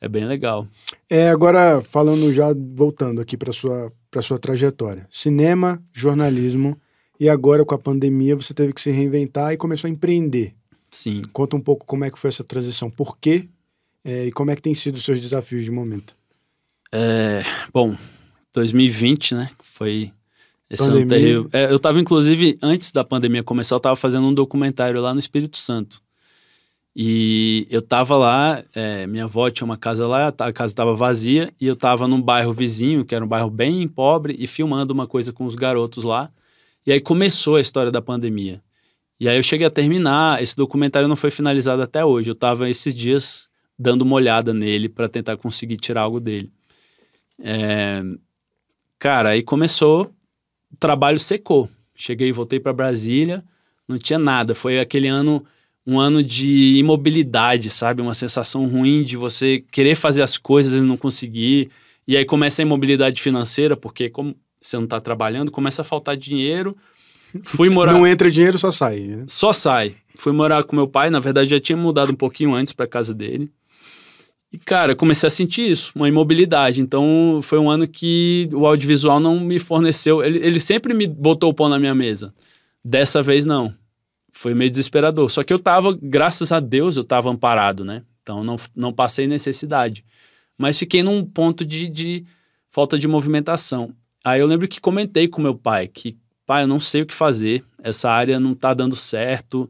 É bem legal. É, agora falando já, voltando aqui para sua para sua trajetória. Cinema, jornalismo e agora com a pandemia você teve que se reinventar e começou a empreender. Sim. Conta um pouco como é que foi essa transição, por quê é, e como é que tem sido os seus desafios de momento. É, bom, 2020, né? Foi esse ano Pandemia. terrível. É, eu tava, inclusive, antes da pandemia começar, eu tava fazendo um documentário lá no Espírito Santo. E eu tava lá, é, minha avó tinha uma casa lá, a casa estava vazia, e eu tava num bairro vizinho, que era um bairro bem pobre, e filmando uma coisa com os garotos lá. E aí começou a história da pandemia. E aí eu cheguei a terminar, esse documentário não foi finalizado até hoje. Eu tava esses dias dando uma olhada nele para tentar conseguir tirar algo dele. É... Cara, aí começou, o trabalho secou. Cheguei, voltei para Brasília, não tinha nada. Foi aquele ano um ano de imobilidade, sabe? Uma sensação ruim de você querer fazer as coisas e não conseguir. E aí começa a imobilidade financeira, porque como você não está trabalhando, começa a faltar dinheiro. Fui morar. Não entra dinheiro, só sai. Né? Só sai. Fui morar com meu pai, na verdade já tinha mudado um pouquinho antes para casa dele. E, cara, comecei a sentir isso, uma imobilidade. Então, foi um ano que o audiovisual não me forneceu. Ele, ele sempre me botou o pão na minha mesa. Dessa vez, não foi meio desesperador. Só que eu tava, graças a Deus, eu tava amparado, né? Então não, não passei necessidade. Mas fiquei num ponto de, de falta de movimentação. Aí eu lembro que comentei com meu pai que, pai, eu não sei o que fazer, essa área não tá dando certo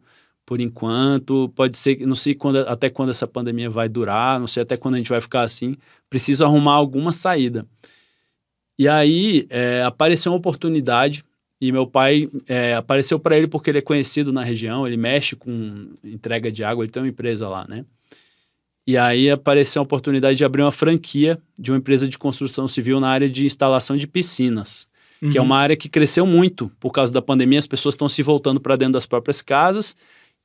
por enquanto, pode ser, não sei quando, até quando essa pandemia vai durar, não sei até quando a gente vai ficar assim, preciso arrumar alguma saída. E aí é, apareceu uma oportunidade e meu pai é, apareceu para ele porque ele é conhecido na região, ele mexe com entrega de água, ele tem uma empresa lá, né? E aí apareceu a oportunidade de abrir uma franquia de uma empresa de construção civil na área de instalação de piscinas, uhum. que é uhum. uma área que cresceu muito por causa da pandemia, as pessoas estão se voltando para dentro das próprias casas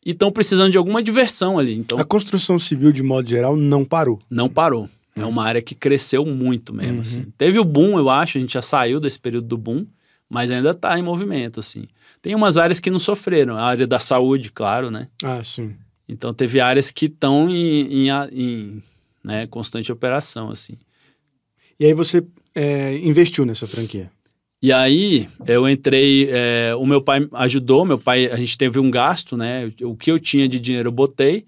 e estão precisando de alguma diversão ali. Então, a construção civil, de modo geral, não parou. Não parou. É uma área que cresceu muito mesmo. Uhum. Assim. Teve o boom, eu acho, a gente já saiu desse período do boom mas ainda está em movimento, assim. Tem umas áreas que não sofreram, a área da saúde, claro, né? Ah, sim. Então teve áreas que estão em, em, em né, constante operação, assim. E aí você é, investiu nessa franquia? E aí eu entrei, é, o meu pai ajudou, meu pai, a gente teve um gasto, né? O que eu tinha de dinheiro eu botei,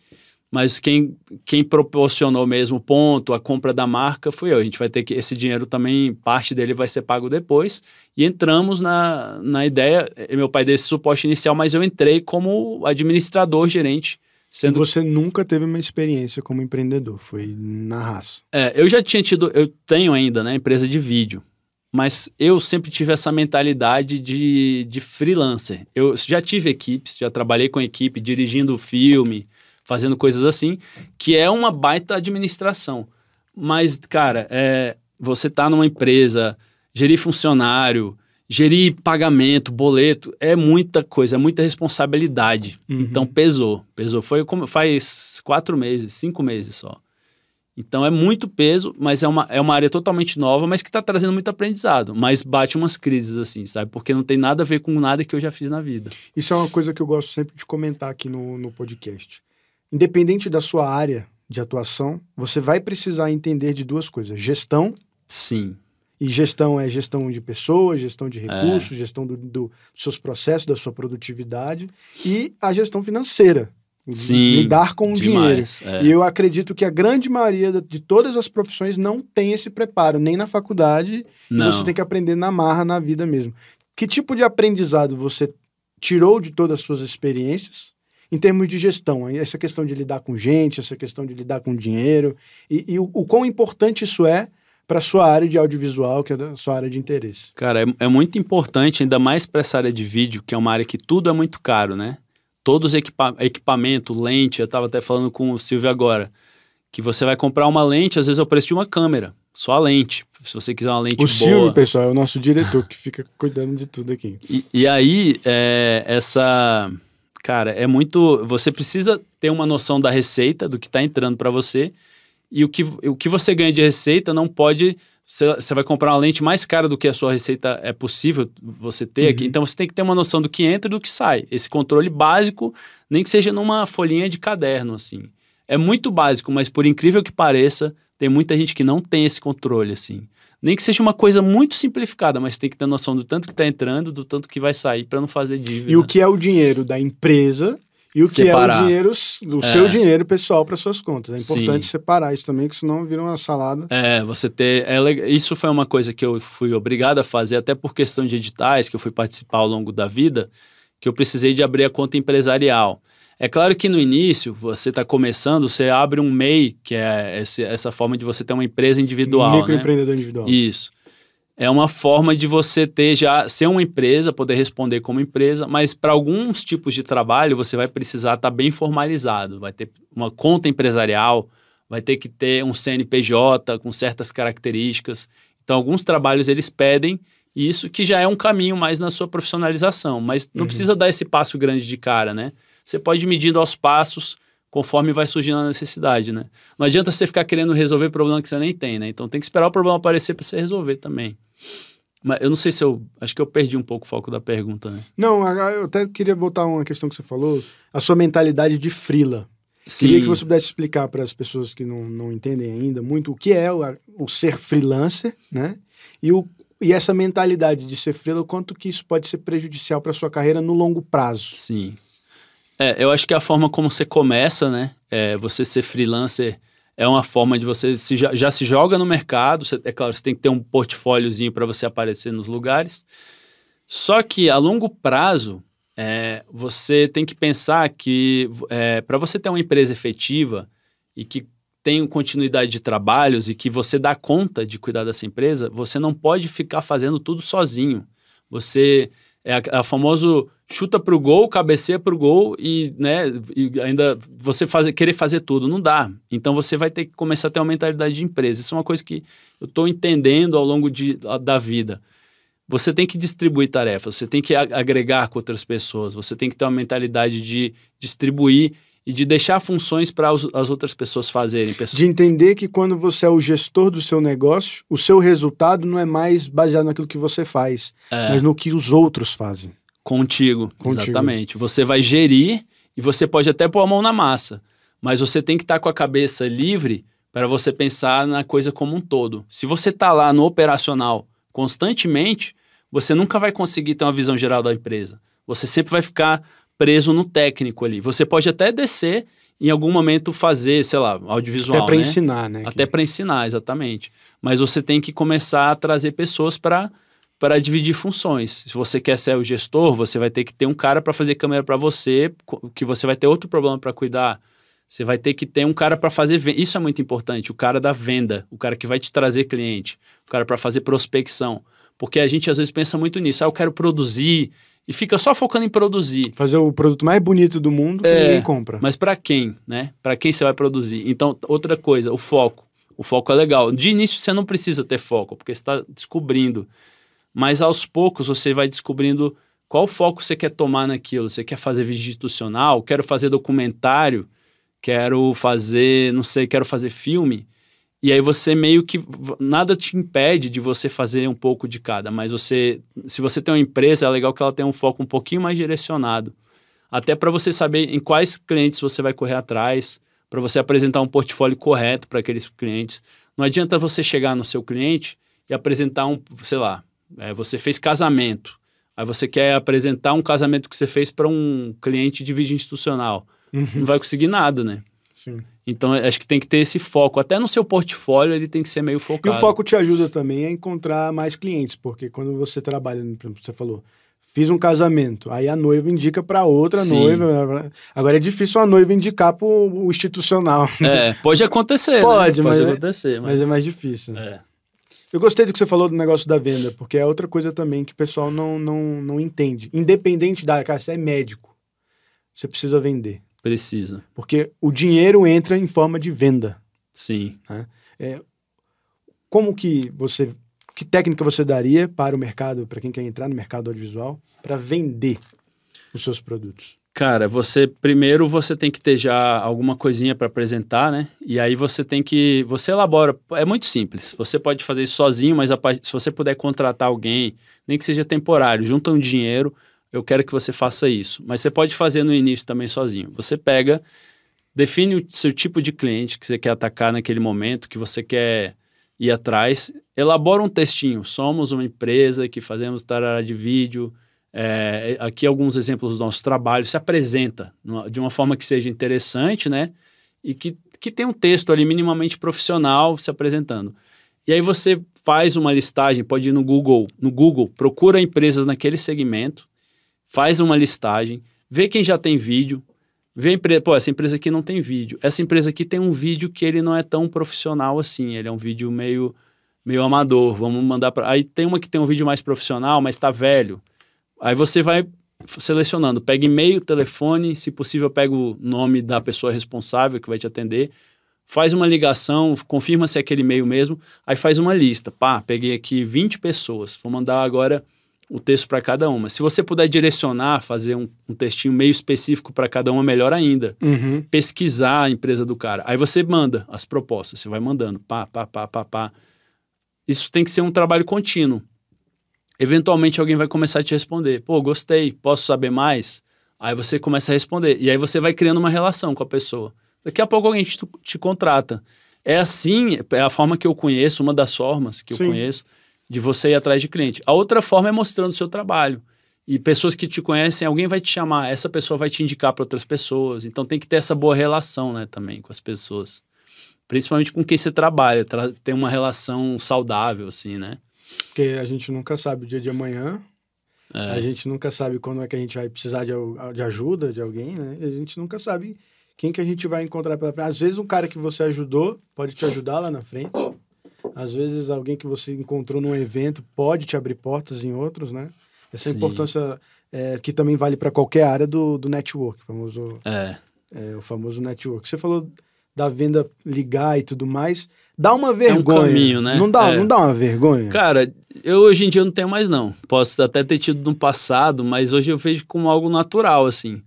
mas quem, quem proporcionou mesmo o ponto, a compra da marca, fui eu. A gente vai ter que, esse dinheiro também, parte dele vai ser pago depois. E entramos na, na ideia, meu pai desse suporte inicial, mas eu entrei como administrador, gerente. Sendo... Você nunca teve uma experiência como empreendedor, foi na raça. É, eu já tinha tido, eu tenho ainda, né, empresa de vídeo. Mas eu sempre tive essa mentalidade de, de freelancer. Eu já tive equipes, já trabalhei com equipe, dirigindo filme, fazendo coisas assim, que é uma baita administração. Mas, cara, é, você tá numa empresa, gerir funcionário, gerir pagamento, boleto, é muita coisa, é muita responsabilidade. Uhum. Então, pesou. Pesou. Foi como faz quatro meses, cinco meses só. Então é muito peso, mas é uma, é uma área totalmente nova, mas que está trazendo muito aprendizado. Mas bate umas crises, assim, sabe? Porque não tem nada a ver com nada que eu já fiz na vida. Isso é uma coisa que eu gosto sempre de comentar aqui no, no podcast independente da sua área de atuação, você vai precisar entender de duas coisas: gestão. Sim. E gestão é gestão de pessoas, gestão de recursos, é. gestão do, do, dos seus processos, da sua produtividade e a gestão financeira. Sim, lidar com o dinheiro. É. E eu acredito que a grande maioria de todas as profissões não tem esse preparo, nem na faculdade, não. você tem que aprender na marra, na vida mesmo. Que tipo de aprendizado você tirou de todas as suas experiências em termos de gestão, essa questão de lidar com gente, essa questão de lidar com dinheiro, e, e o, o, quão importante isso é para a sua área de audiovisual, que é a sua área de interesse. Cara, é, é muito importante, ainda mais para essa área de vídeo, que é uma área que tudo é muito caro, né? Todos os equipa equipamento, lente, eu estava até falando com o Silvio agora, que você vai comprar uma lente, às vezes é o preço de uma câmera, só a lente. Se você quiser uma lente o boa. O Silvio, pessoal, é o nosso diretor que fica cuidando de tudo aqui. E, e aí, é, essa Cara, é muito. Você precisa ter uma noção da receita, do que está entrando para você. E o que, o que você ganha de receita não pode. Você vai comprar uma lente mais cara do que a sua receita é possível você ter uhum. aqui. Então você tem que ter uma noção do que entra e do que sai. Esse controle básico, nem que seja numa folhinha de caderno, assim. É muito básico, mas por incrível que pareça, tem muita gente que não tem esse controle, assim. Nem que seja uma coisa muito simplificada, mas tem que ter noção do tanto que está entrando, do tanto que vai sair para não fazer dívida. E o que é o dinheiro da empresa e o separar. que é o dinheiro, o é. seu dinheiro pessoal para suas contas. É importante Sim. separar isso também, que senão vira uma salada. É, você ter. É, isso foi uma coisa que eu fui obrigado a fazer, até por questão de editais que eu fui participar ao longo da vida, que eu precisei de abrir a conta empresarial. É claro que no início, você está começando, você abre um MEI, que é esse, essa forma de você ter uma empresa individual. Um microempreendedor né? individual. Isso. É uma forma de você ter já, ser uma empresa, poder responder como empresa, mas para alguns tipos de trabalho você vai precisar estar tá bem formalizado. Vai ter uma conta empresarial, vai ter que ter um CNPJ com certas características. Então, alguns trabalhos eles pedem isso, que já é um caminho mais na sua profissionalização, mas não uhum. precisa dar esse passo grande de cara, né? Você pode ir medindo aos passos conforme vai surgindo a necessidade, né? Não adianta você ficar querendo resolver problema que você nem tem, né? Então tem que esperar o problema aparecer para você resolver também. Mas eu não sei se eu. Acho que eu perdi um pouco o foco da pergunta, né? Não, eu até queria voltar uma questão que você falou, a sua mentalidade de frila. Sim. Queria que você pudesse explicar para as pessoas que não, não entendem ainda muito o que é o, o ser freelancer, né? E, o, e essa mentalidade de ser freelancer, quanto que isso pode ser prejudicial para a sua carreira no longo prazo. Sim. É, eu acho que a forma como você começa, né? É, você ser freelancer é uma forma de você se, já, se joga no mercado. Você, é claro, você tem que ter um portfóliozinho para você aparecer nos lugares. Só que a longo prazo, é, você tem que pensar que é, para você ter uma empresa efetiva e que tem continuidade de trabalhos e que você dá conta de cuidar dessa empresa, você não pode ficar fazendo tudo sozinho. Você é a, a famoso chuta para o gol, cabeceia para o gol e, né, e ainda você fazer, querer fazer tudo. Não dá. Então você vai ter que começar a ter uma mentalidade de empresa. Isso é uma coisa que eu estou entendendo ao longo de, da vida. Você tem que distribuir tarefas, você tem que agregar com outras pessoas, você tem que ter uma mentalidade de distribuir e de deixar funções para as outras pessoas fazerem. Pessoas... De entender que quando você é o gestor do seu negócio, o seu resultado não é mais baseado naquilo que você faz, é. mas no que os outros fazem. Contigo, Contigo, exatamente. Você vai gerir e você pode até pôr a mão na massa, mas você tem que estar tá com a cabeça livre para você pensar na coisa como um todo. Se você está lá no operacional constantemente, você nunca vai conseguir ter uma visão geral da empresa. Você sempre vai ficar preso no técnico ali. Você pode até descer em algum momento fazer, sei lá, audiovisual. Até para né? ensinar, né? Até para ensinar, exatamente. Mas você tem que começar a trazer pessoas para para dividir funções. Se você quer ser o gestor, você vai ter que ter um cara para fazer câmera para você, que você vai ter outro problema para cuidar. Você vai ter que ter um cara para fazer. Isso é muito importante. O cara da venda, o cara que vai te trazer cliente, o cara para fazer prospecção. Porque a gente às vezes pensa muito nisso. Ah, eu quero produzir, e fica só focando em produzir. Fazer o produto mais bonito do mundo que é, ninguém compra. Mas para quem, né? Para quem você vai produzir? Então, outra coisa, o foco. O foco é legal. De início você não precisa ter foco, porque você está descobrindo. Mas aos poucos você vai descobrindo qual foco você quer tomar naquilo. Você quer fazer vídeo institucional? Quero fazer documentário? Quero fazer, não sei, quero fazer filme? E aí você meio que nada te impede de você fazer um pouco de cada, mas você, se você tem uma empresa, é legal que ela tenha um foco um pouquinho mais direcionado, até para você saber em quais clientes você vai correr atrás, para você apresentar um portfólio correto para aqueles clientes. Não adianta você chegar no seu cliente e apresentar um, sei lá, é, você fez casamento, aí você quer apresentar um casamento que você fez para um cliente de vídeo institucional, uhum. não vai conseguir nada, né? Sim. Então, acho que tem que ter esse foco. Até no seu portfólio, ele tem que ser meio focado. E o foco te ajuda também a encontrar mais clientes, porque quando você trabalha, por exemplo, você falou, fiz um casamento, aí a noiva indica para outra Sim. noiva. Agora é difícil a noiva indicar para o institucional. É, pode acontecer. pode, né? mas, pode acontecer. Mas... mas é mais difícil. É. Eu gostei do que você falou do negócio da venda, porque é outra coisa também que o pessoal não, não, não entende. Independente da. Cara, você é médico, você precisa vender. Precisa. Porque o dinheiro entra em forma de venda. Sim. Né? É, como que você. Que técnica você daria para o mercado, para quem quer entrar no mercado audiovisual, para vender os seus produtos? Cara, você primeiro você tem que ter já alguma coisinha para apresentar, né? E aí você tem que você elabora, é muito simples. Você pode fazer isso sozinho, mas a, se você puder contratar alguém, nem que seja temporário, junta um dinheiro, eu quero que você faça isso. Mas você pode fazer no início também sozinho. Você pega, define o seu tipo de cliente que você quer atacar naquele momento, que você quer ir atrás, elabora um textinho. Somos uma empresa que fazemos tarará de vídeo. É, aqui alguns exemplos do nosso trabalho. Se apresenta de uma forma que seja interessante, né? E que, que tem um texto ali minimamente profissional se apresentando. E aí você faz uma listagem, pode ir no Google, no Google, procura empresas naquele segmento, faz uma listagem, vê quem já tem vídeo, Vê empresa, pô, essa empresa aqui não tem vídeo. Essa empresa aqui tem um vídeo que ele não é tão profissional assim, ele é um vídeo meio meio amador, vamos mandar para Aí tem uma que tem um vídeo mais profissional, mas está velho. Aí você vai selecionando, pega e-mail, telefone, se possível pega o nome da pessoa responsável que vai te atender, faz uma ligação, confirma se é aquele e-mail mesmo, aí faz uma lista. Pá, peguei aqui 20 pessoas, vou mandar agora o texto para cada uma. Se você puder direcionar, fazer um, um textinho meio específico para cada uma, melhor ainda. Uhum. Pesquisar a empresa do cara. Aí você manda as propostas, você vai mandando, pá, pá, pá, pá, pá. Isso tem que ser um trabalho contínuo. Eventualmente alguém vai começar a te responder. Pô, gostei, posso saber mais? Aí você começa a responder. E aí você vai criando uma relação com a pessoa. Daqui a pouco alguém te, te contrata. É assim, é a forma que eu conheço, uma das formas que eu Sim. conheço de você ir atrás de cliente. A outra forma é mostrando o seu trabalho. E pessoas que te conhecem, alguém vai te chamar, essa pessoa vai te indicar para outras pessoas. Então tem que ter essa boa relação, né, também com as pessoas. Principalmente com quem você trabalha, tra ter uma relação saudável, assim, né? Porque a gente nunca sabe o dia de amanhã, É. a gente nunca sabe quando é que a gente vai precisar de, de ajuda de alguém, né? E a gente nunca sabe quem que a gente vai encontrar pela frente. Às vezes um cara que você ajudou pode te ajudar lá na frente. Às vezes alguém que você encontrou num evento pode te abrir portas em outros, né? Essa Sim. importância é, que também vale para qualquer área do, do network, famoso, É. é, o famoso network. Você falou da venda ligar e tudo mais. Dá uma vergonha. É caminho, né? Não dá, É. não dá uma vergonha? Cara, eu hoje em dia não tenho mais, não. Posso até ter tido no passado, mas hoje eu vejo como algo natural, assim.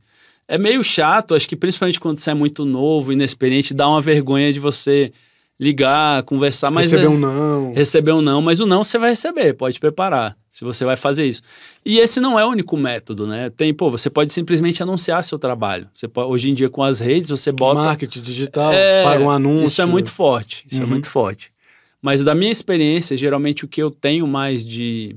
É meio chato, acho que principalmente quando você é muito novo, inexperiente, dá uma vergonha de você ligar, conversar, mas Receber é- um não. receber um não, mas o não você vai receber, pode preparar, se você vai fazer isso. E esse não é o único método, né? Tem, pô, você pode simplesmente anunciar seu trabalho. Você pode, hoje em dia com as redes, você bota Marketing digital, É, paga um anúncio. isso é muito forte, isso é Uhum. muito forte. Mas da minha experiência, geralmente o que eu tenho mais de,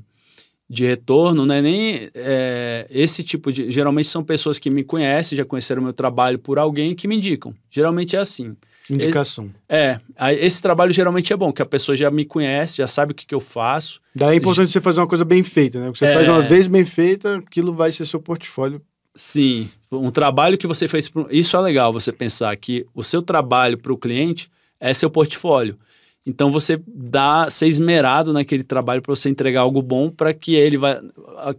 de retorno não é nem é, esse tipo de. Geralmente são pessoas que me conhecem, já conheceram meu trabalho por alguém que me indicam. Geralmente é assim. Indicação. É, aí esse trabalho geralmente é bom, que a pessoa já me conhece, já sabe o que, que eu faço. Daí é importante você fazer uma coisa bem feita, né? Porque você É. faz uma vez bem feita, aquilo vai ser seu portfólio. Sim, um trabalho que você fez. pro- Isso é legal você pensar que o seu trabalho para o cliente é seu portfólio. Então você dá, ser esmerado naquele trabalho para você entregar algo bom para que ele vai.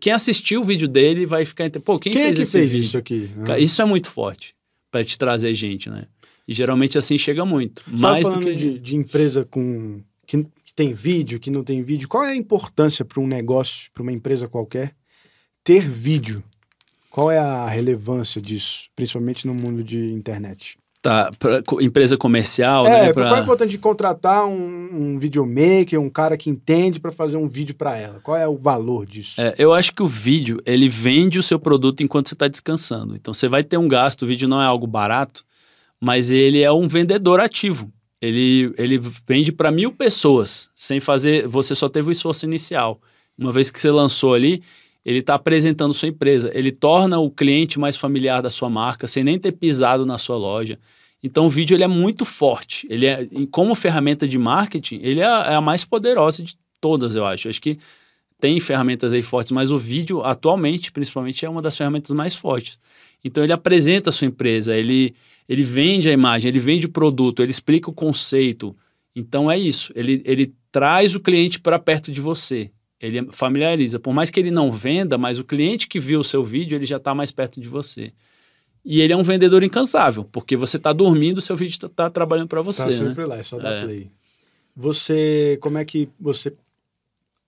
Quem assistiu o vídeo dele vai ficar. Pô, quem, Quem, fez é que fez vídeo? isso aqui? Cara, Isso é muito forte para te trazer gente, né? E geralmente assim chega muito. Você mais do falando que. de, de empresa com que, que tem vídeo, que não tem vídeo. Qual é a importância para um negócio, para uma empresa qualquer, ter vídeo? Qual é a relevância disso, principalmente no mundo de internet? Tá, pra co- empresa comercial, é, né? qual é Pra... importante de contratar um, um videomaker, um cara que entende para fazer um vídeo para ela? Qual é o valor disso? É, eu acho que o vídeo, ele vende o seu produto enquanto você está descansando. Então, você vai ter um gasto, o vídeo não é algo barato, mas ele é um vendedor ativo. Ele, ele vende para mil pessoas, sem fazer... Você só teve o esforço inicial. Uma vez que você lançou ali, ele está apresentando sua empresa. Ele torna o cliente mais familiar da sua marca, sem nem ter pisado na sua loja. Então, o vídeo ele é muito forte. Ele é, como ferramenta de marketing, ele é a, é a mais poderosa de todas, eu acho. Acho que tem ferramentas aí fortes, mas o vídeo, atualmente, principalmente, é uma das ferramentas mais fortes. Então, ele apresenta a sua empresa, ele, ele vende a imagem, ele vende o produto, ele explica o conceito. Então, é isso. Ele, ele traz o cliente para perto de você. Ele familiariza. Por mais que ele não venda, mas o cliente que viu o seu vídeo, ele já está mais perto de você. E ele é um vendedor incansável, porque você está dormindo, o seu vídeo está trabalhando para você. Tá né? sempre lá, é só dar É. play. Você, como é que você,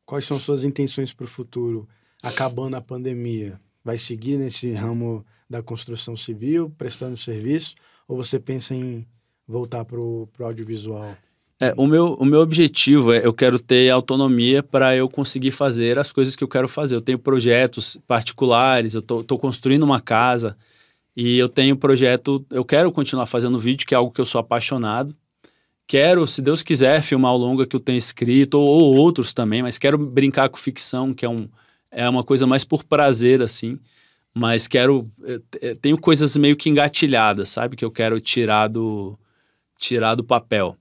quais são suas intenções para o futuro, acabando a pandemia? Vai seguir nesse ramo da construção civil, prestando serviço, ou você pensa em voltar para o audiovisual? É, o, meu, o meu objetivo é eu quero ter autonomia para eu conseguir fazer as coisas que eu quero fazer. Eu tenho projetos particulares, eu estou construindo uma casa e eu tenho projeto, eu quero continuar fazendo vídeo, que é algo que eu sou apaixonado. Quero, se Deus quiser, filmar o longa que eu tenho escrito, ou, ou outros também, mas quero brincar com ficção, que é, um, é uma coisa mais por prazer, assim. Mas quero. eh, eh, Tenho coisas meio que engatilhadas, sabe? Que eu quero tirar do, tirar do papel.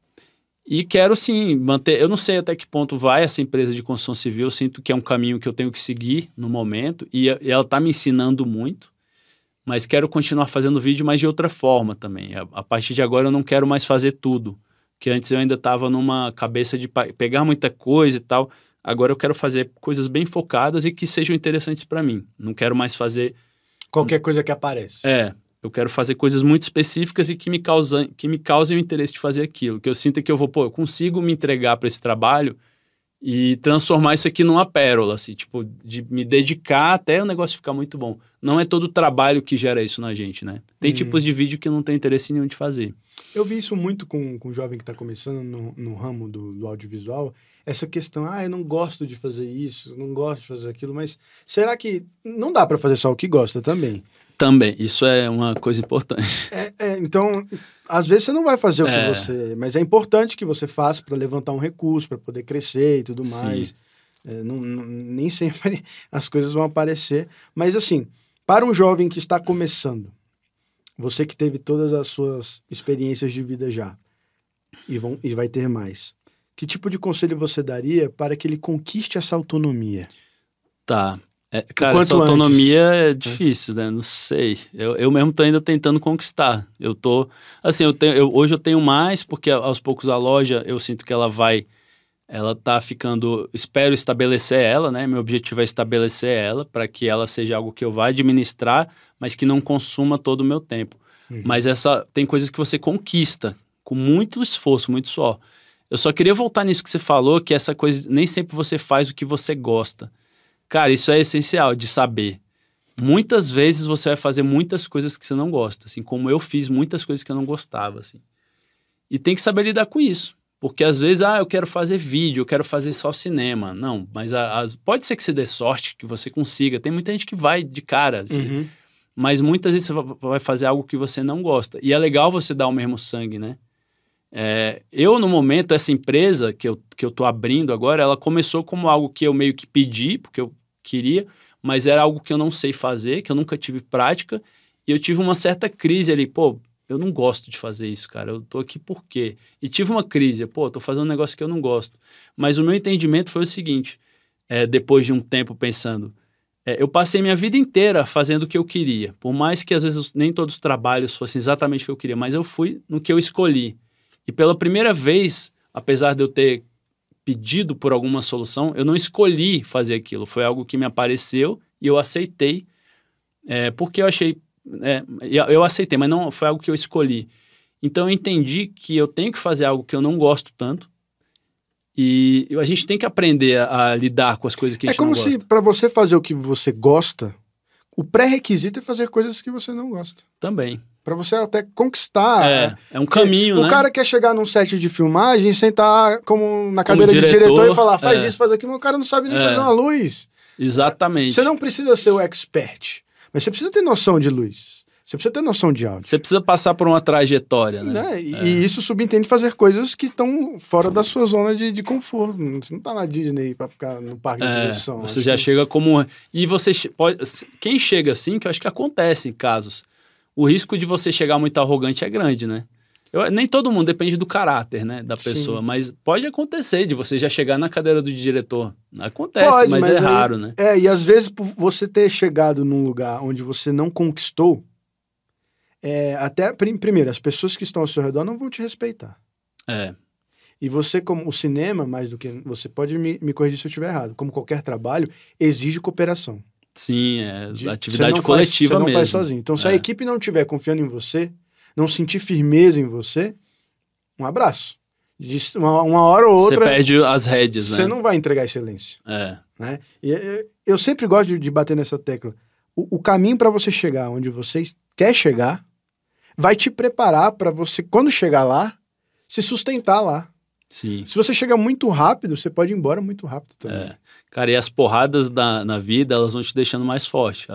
E quero sim manter. Eu não sei até que ponto vai essa empresa de construção civil. Eu sinto que é um caminho que eu tenho que seguir no momento. E, e ela está me ensinando muito. mas quero continuar fazendo vídeo, mas de outra forma também. A, a partir de agora eu não quero mais fazer tudo, que antes eu ainda estava numa cabeça de pegar muita coisa e tal. Agora eu quero fazer coisas bem focadas e que sejam interessantes para mim. Não quero mais fazer qualquer coisa que aparece. É, eu quero fazer coisas muito específicas e que me causam, que me causem o interesse de fazer aquilo. Que eu sinto que eu vou, pô, eu consigo me entregar para esse trabalho e transformar isso aqui numa pérola, assim, tipo, de me dedicar até o negócio ficar muito bom. Não é todo o trabalho que gera isso na gente, né? Tem hum. tipos de vídeo que não tem interesse nenhum de fazer. Eu vi isso muito com, com um jovem que está começando no, no ramo do, do, audiovisual, essa questão, ah, eu não gosto de fazer isso, não gosto de fazer aquilo, mas será que não dá para fazer só o que gosta também? Também, isso é uma coisa importante. É, é, então, às vezes você não vai fazer o que é. você. Mas é importante que você faça para levantar um recurso, para poder crescer e tudo mais. É, não, não, nem sempre as coisas vão aparecer. Mas, assim, para um jovem que está começando, você que teve todas as suas experiências de vida já, e, vão, e vai ter mais, que tipo de conselho você daria para que ele conquiste essa autonomia? Tá. É, cara, essa autonomia antes. é difícil, né? Não sei. Eu, eu mesmo tô ainda tentando conquistar. Eu tô. Assim, eu tenho, eu, hoje eu tenho mais, porque aos poucos a loja eu sinto que ela vai. Ela tá ficando. Espero estabelecer ela, né? Meu objetivo é estabelecer ela para que ela seja algo que eu vá administrar, mas que não consuma todo o meu tempo. Uhum. Mas essa. Tem coisas que você conquista com muito esforço, muito suor. Eu só queria voltar nisso que você falou, que essa coisa. Nem sempre você faz o que você gosta. Cara, isso é essencial de saber. Muitas vezes você vai fazer muitas coisas que você não gosta, assim como eu fiz muitas coisas que eu não gostava, assim. E tem que saber lidar com isso. Porque às vezes, ah, eu quero fazer vídeo, eu quero fazer só cinema. Não, mas a, a, pode ser que você dê sorte, que você consiga. Tem muita gente que vai de cara, assim. Uhum. Mas muitas vezes você vai fazer algo que você não gosta. E é legal você dar o mesmo sangue, né? É, eu, no momento, essa empresa que eu, que eu tô abrindo agora, ela começou como algo que eu meio que pedi, porque eu queria, mas era algo que eu não sei fazer, que eu nunca tive prática, e eu tive uma certa crise ali, pô, eu não gosto de fazer isso, cara, eu tô aqui por quê? E tive uma crise, pô, tô fazendo um negócio que eu não gosto. Mas o meu entendimento foi o seguinte, é, depois de um tempo pensando, é, eu passei minha vida inteira fazendo o que eu queria, por mais que às vezes nem todos os trabalhos fossem exatamente o que eu queria, mas eu fui no que eu escolhi. E pela primeira vez, apesar de eu ter pedido por alguma solução, eu não escolhi fazer aquilo. Foi algo que me apareceu e eu aceitei, é, porque eu achei. É, eu aceitei, mas não foi algo que eu escolhi. Então eu entendi que eu tenho que fazer algo que eu não gosto tanto. E a gente tem que aprender a, a lidar com as coisas que a é gente não gosta. É como se, para você fazer o que você gosta, o pré-requisito é fazer coisas que você não gosta. Também para você até conquistar. É, é um caminho, o né? O cara quer chegar num set de filmagem e sentar como na cadeira como diretor, de diretor e falar, faz é. isso, faz aquilo, mas o cara não sabe nem é. fazer uma luz. Exatamente. Você não precisa ser o expert, mas você precisa ter noção de luz. Você precisa ter noção de áudio. Você precisa passar por uma trajetória, né? né? E, é. e, isso subentende fazer coisas que estão fora da sua zona de, de conforto. Você não está na Disney para ficar no parque é, de diversão. Você já que... chega como. E você pode. Quem chega assim, que eu acho que acontece em casos o risco de você chegar muito arrogante é grande, né? Eu, nem todo mundo depende do caráter, né, da pessoa, Sim. mas pode acontecer de você já chegar na cadeira do diretor. Acontece, pode, mas, mas, é aí, raro, né? É, e às vezes por você ter chegado num lugar onde você não conquistou, é, até primeiro, as pessoas que estão ao seu redor não vão te respeitar. É. E você, como o cinema, mais do que. Você pode me, me corrigir se eu estiver errado. Como qualquer trabalho, exige cooperação. Sim, é de, atividade coletiva faz, mesmo. Você não faz sozinho. Então, se é. a equipe não estiver confiando em você, não sentir firmeza em você, um abraço. Uma, uma hora ou outra. Você perde as rédeas, né? Você não vai entregar excelência. É. Né? E, eu, eu sempre gosto de, de bater nessa tecla. O, o caminho para você chegar onde você quer chegar vai te preparar para você, quando chegar lá, se sustentar lá. Sim. Se você chega muito rápido, você pode ir embora muito rápido também. É. Cara, e as porradas da, na vida, elas vão te deixando mais forte.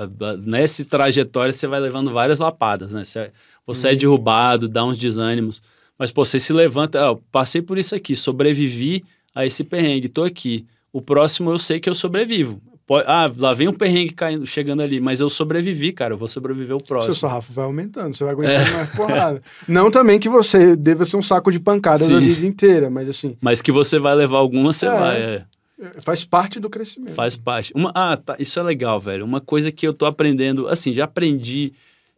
Nessa trajetória, você vai levando várias lapadas, né? Você, você é uhum. é derrubado, dá uns desânimos. Mas, pô, você se levanta, ó, passei por isso aqui, sobrevivi a esse perrengue, tô aqui. O próximo eu sei que eu sobrevivo. Pode, ah, lá vem um perrengue caindo, chegando ali, mas eu sobrevivi, cara, eu vou sobreviver o próximo. Seu sarrafo vai aumentando, você vai aguentando é. mais porrada. Não também que você deva ser um saco de pancadas Sim. a vida inteira, mas assim... Mas que você vai levar alguma, você é, vai, é. Faz parte do crescimento. Faz parte. Uma, ah, tá, isso é legal, velho. Uma coisa que eu tô aprendendo, assim, já aprendi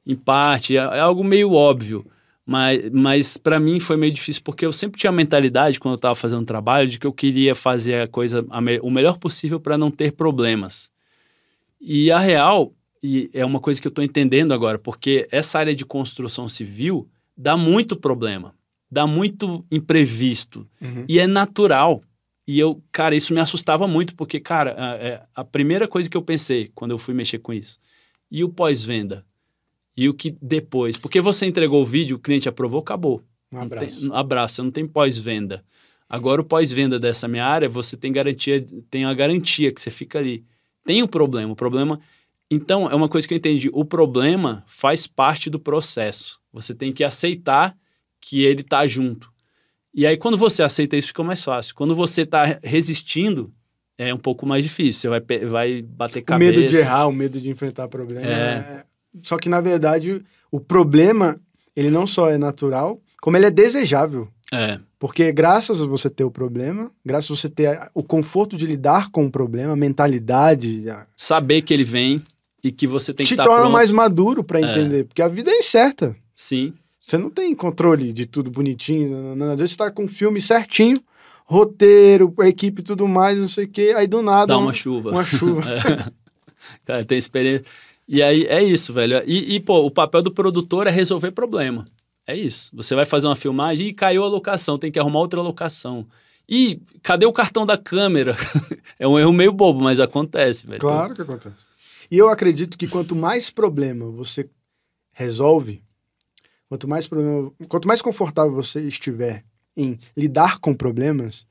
em parte, é, é algo meio óbvio. Mas, mas para mim foi meio difícil porque eu sempre tinha a mentalidade, quando eu estava fazendo trabalho, de que eu queria fazer a coisa a me, o melhor possível para não ter problemas. E a real, e é uma coisa que eu estou entendendo agora, porque essa área de construção civil dá muito problema, dá muito imprevisto. Uhum. E é natural. E eu, cara, isso me assustava muito, porque, cara, a, é, a primeira coisa que eu pensei quando eu fui mexer com isso, e o pós-venda? E o que depois? Porque você entregou o vídeo, o cliente aprovou, acabou. Um abraço. Não tem, abraço, você não tem pós-venda. Agora, o pós-venda dessa minha área, você tem garantia, tem a garantia que você fica ali. Tem um problema. O problema. Então, é uma coisa que eu entendi. O problema faz parte do processo. Você tem que aceitar que ele está junto. E aí, quando você aceita isso, fica mais fácil. Quando você está resistindo, é um pouco mais difícil. Você vai, vai bater cabeça. O medo de errar, o medo de enfrentar problema. É. Só que, na verdade, o problema, ele não só é natural, como ele é desejável. É. Porque graças a você ter o problema, graças a você ter o conforto de lidar com o problema, a mentalidade... A... Saber que ele vem e que você tem que estar Te torna mais maduro para é. entender. É. Porque a vida é incerta. Sim. Você não tem controle de tudo bonitinho. Às vezes você tá com o filme certinho, roteiro, equipe e tudo mais, não sei o quê, aí do nada. Dá uma, uma chuva. Uma chuva. é. Cara, tem experiência. E aí é isso, velho. E, e, pô, o papel do produtor é resolver problema. É isso. Você vai fazer uma filmagem e caiu a locação, tem que arrumar outra locação. E cadê o cartão da câmera? é um erro meio bobo, mas acontece, velho. Claro que acontece. E eu acredito que quanto mais problema você resolve, Quanto mais problema, quanto mais confortável você estiver em lidar com problemas,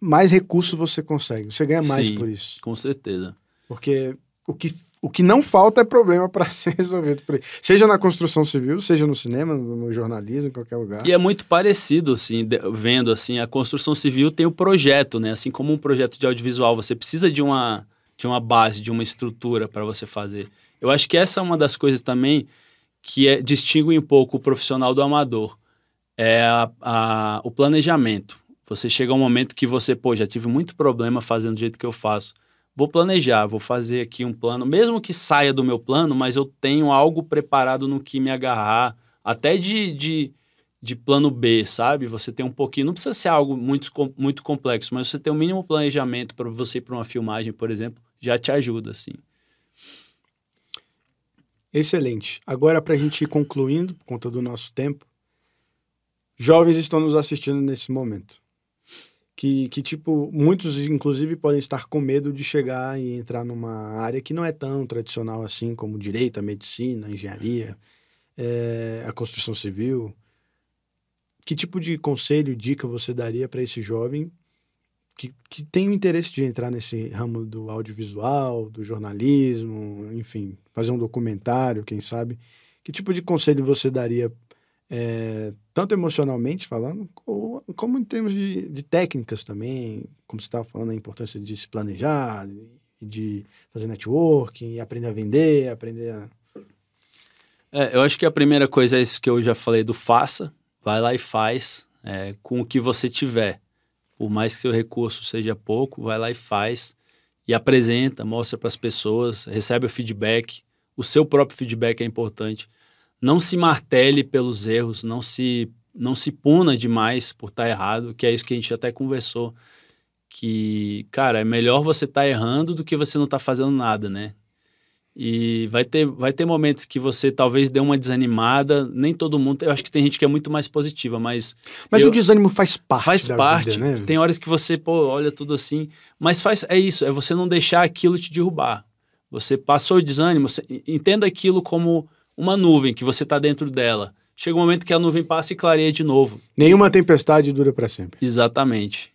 mais recursos você consegue. Você ganha mais Sim, por isso. Com certeza. Porque o que, o que não falta é problema para ser resolvido por. Seja na construção civil, seja no cinema, no, jornalismo, em qualquer lugar. E é muito parecido, assim, vendo assim, a construção civil tem o projeto, né? Assim como um projeto de audiovisual, você precisa de uma, de uma base, de uma estrutura para você fazer. Eu acho que essa é uma das coisas também que é, distingue um pouco o profissional do amador. É a, a, o planejamento. Você chega a um momento que você, pô, já tive muito problema fazendo do jeito que eu faço. Vou planejar, vou fazer aqui um plano, mesmo que saia do meu plano, mas eu tenho algo preparado no que me agarrar, até de, de, de plano B, sabe? Você tem um pouquinho, não precisa ser algo muito, muito complexo, mas você tem um mínimo planejamento para você ir para uma filmagem, por exemplo, já te ajuda, assim. Excelente. Agora, para a gente ir concluindo, por conta do nosso tempo, jovens estão nos assistindo nesse momento. Que, que, tipo, muitos, inclusive, podem estar com medo de chegar e entrar numa área que não é tão tradicional assim, como direito, a medicina, a engenharia, é, a construção civil. Que tipo de conselho, dica você daria para esse jovem que, que tem o interesse de entrar nesse ramo do audiovisual, do jornalismo, enfim, fazer um documentário, quem sabe? Que tipo de conselho você daria, é, tanto emocionalmente falando, ou, como em termos de, de técnicas também, como você estava falando, a importância de se planejar, de fazer networking, aprender a vender, aprender a... É, eu acho que a primeira coisa é isso que eu já falei do faça, vai lá e faz é, com o que você tiver por mais que seu recurso seja pouco, vai lá e faz e apresenta, mostra para as pessoas, recebe o feedback. O seu próprio feedback é importante. Não se martele pelos erros, não se não se puna demais por estar tá errado, que é isso que a gente até conversou, que, cara, é melhor você estar tá errando do que você não estar tá fazendo nada, né? E vai ter, vai ter momentos que você talvez dê uma desanimada. Nem todo mundo. Eu acho que tem gente que é muito mais positiva, mas. Mas eu, o desânimo faz parte. Faz parte. Vida, né? Tem horas que você, pô, olha tudo assim. Mas faz. É isso, é você não deixar aquilo te derrubar. Você passou o desânimo, você, entenda aquilo como uma nuvem que você está dentro dela. Chega um momento que a nuvem passa e clareia de novo. Nenhuma tempestade dura para sempre. Exatamente.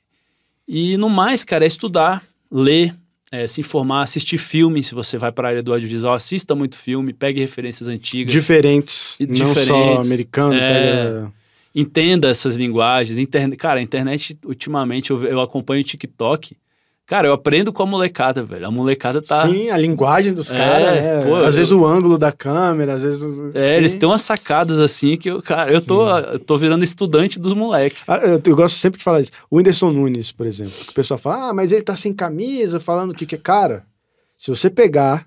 E no mais, cara, é estudar, ler, é, se informar, assistir filme, se você vai para a área do audiovisual, assista muito filme, pegue referências antigas. Diferentes, e não só americano, é, pega... Entenda essas linguagens. Interne... Cara, a internet, ultimamente, eu, eu acompanho o TikTok, Cara, eu aprendo com a molecada, velho. A molecada tá. Sim, a linguagem dos é, caras, né? Pô, às eu... vezes o ângulo da câmera, às vezes. É, Sim. eles têm umas sacadas assim que eu, cara, eu tô, eu tô virando estudante dos moleques. Ah, eu, eu, gosto sempre de falar isso. O Whindersson Nunes, por exemplo, que o pessoal fala, ah, mas ele tá sem camisa, falando o que que é. Cara, se você pegar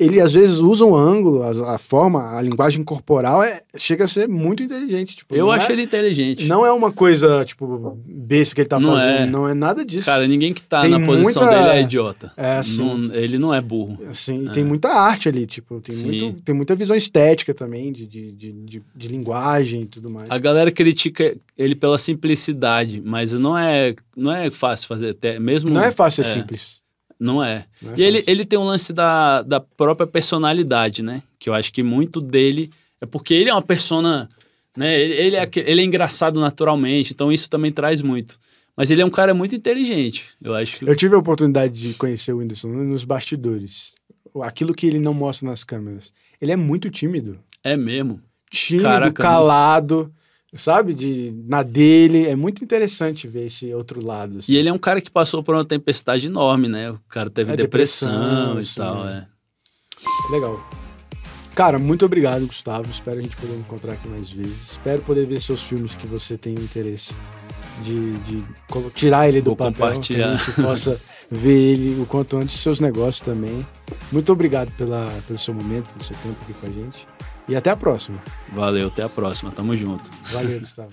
ele às vezes usa um ângulo, a, a, forma, a linguagem corporal é, chega a ser muito inteligente. Tipo, eu acho é, ele inteligente. Não é uma coisa, tipo, besta que ele tá não fazendo. É. Não é nada disso. Cara, ninguém que tá tem na posição muita... dele é idiota. É, assim. Não, ele não é burro. Assim, é. tem muita arte ali, tipo, tem, muito, tem muita visão estética também, de, de, de, de, de linguagem e tudo mais. A galera critica ele pela simplicidade, mas não é, não é fácil fazer, até mesmo... Não é fácil, é simples. Não é. Não é e ele, ele tem um lance da, da própria personalidade, né? Que eu acho que muito dele é porque ele é uma persona, né? Ele, ele é, ele é engraçado naturalmente, então isso também traz muito. Mas ele é um cara muito inteligente, eu acho. Eu tive a oportunidade de conhecer o Whindersson nos bastidores. Aquilo que ele não mostra nas câmeras. Ele é muito tímido. É mesmo? Tímido, Caraca, calado sabe? De, na dele. É muito interessante ver esse outro lado. Assim. E ele é um cara que passou por uma tempestade enorme, né? O cara teve é, depressão, depressão, e tal, é. Legal. Cara, muito obrigado, Gustavo. Espero a gente poder encontrar aqui mais vezes. Espero poder ver seus filmes que você tem interesse de, de tirar ele do Vou papel. Compartilhar. Que a gente possa ver ele o quanto antes, seus negócios também. Muito obrigado pela, pelo seu momento, pelo seu tempo aqui com a gente. E até a próxima. Valeu, até a próxima. Tamo junto. Valeu, Gustavo.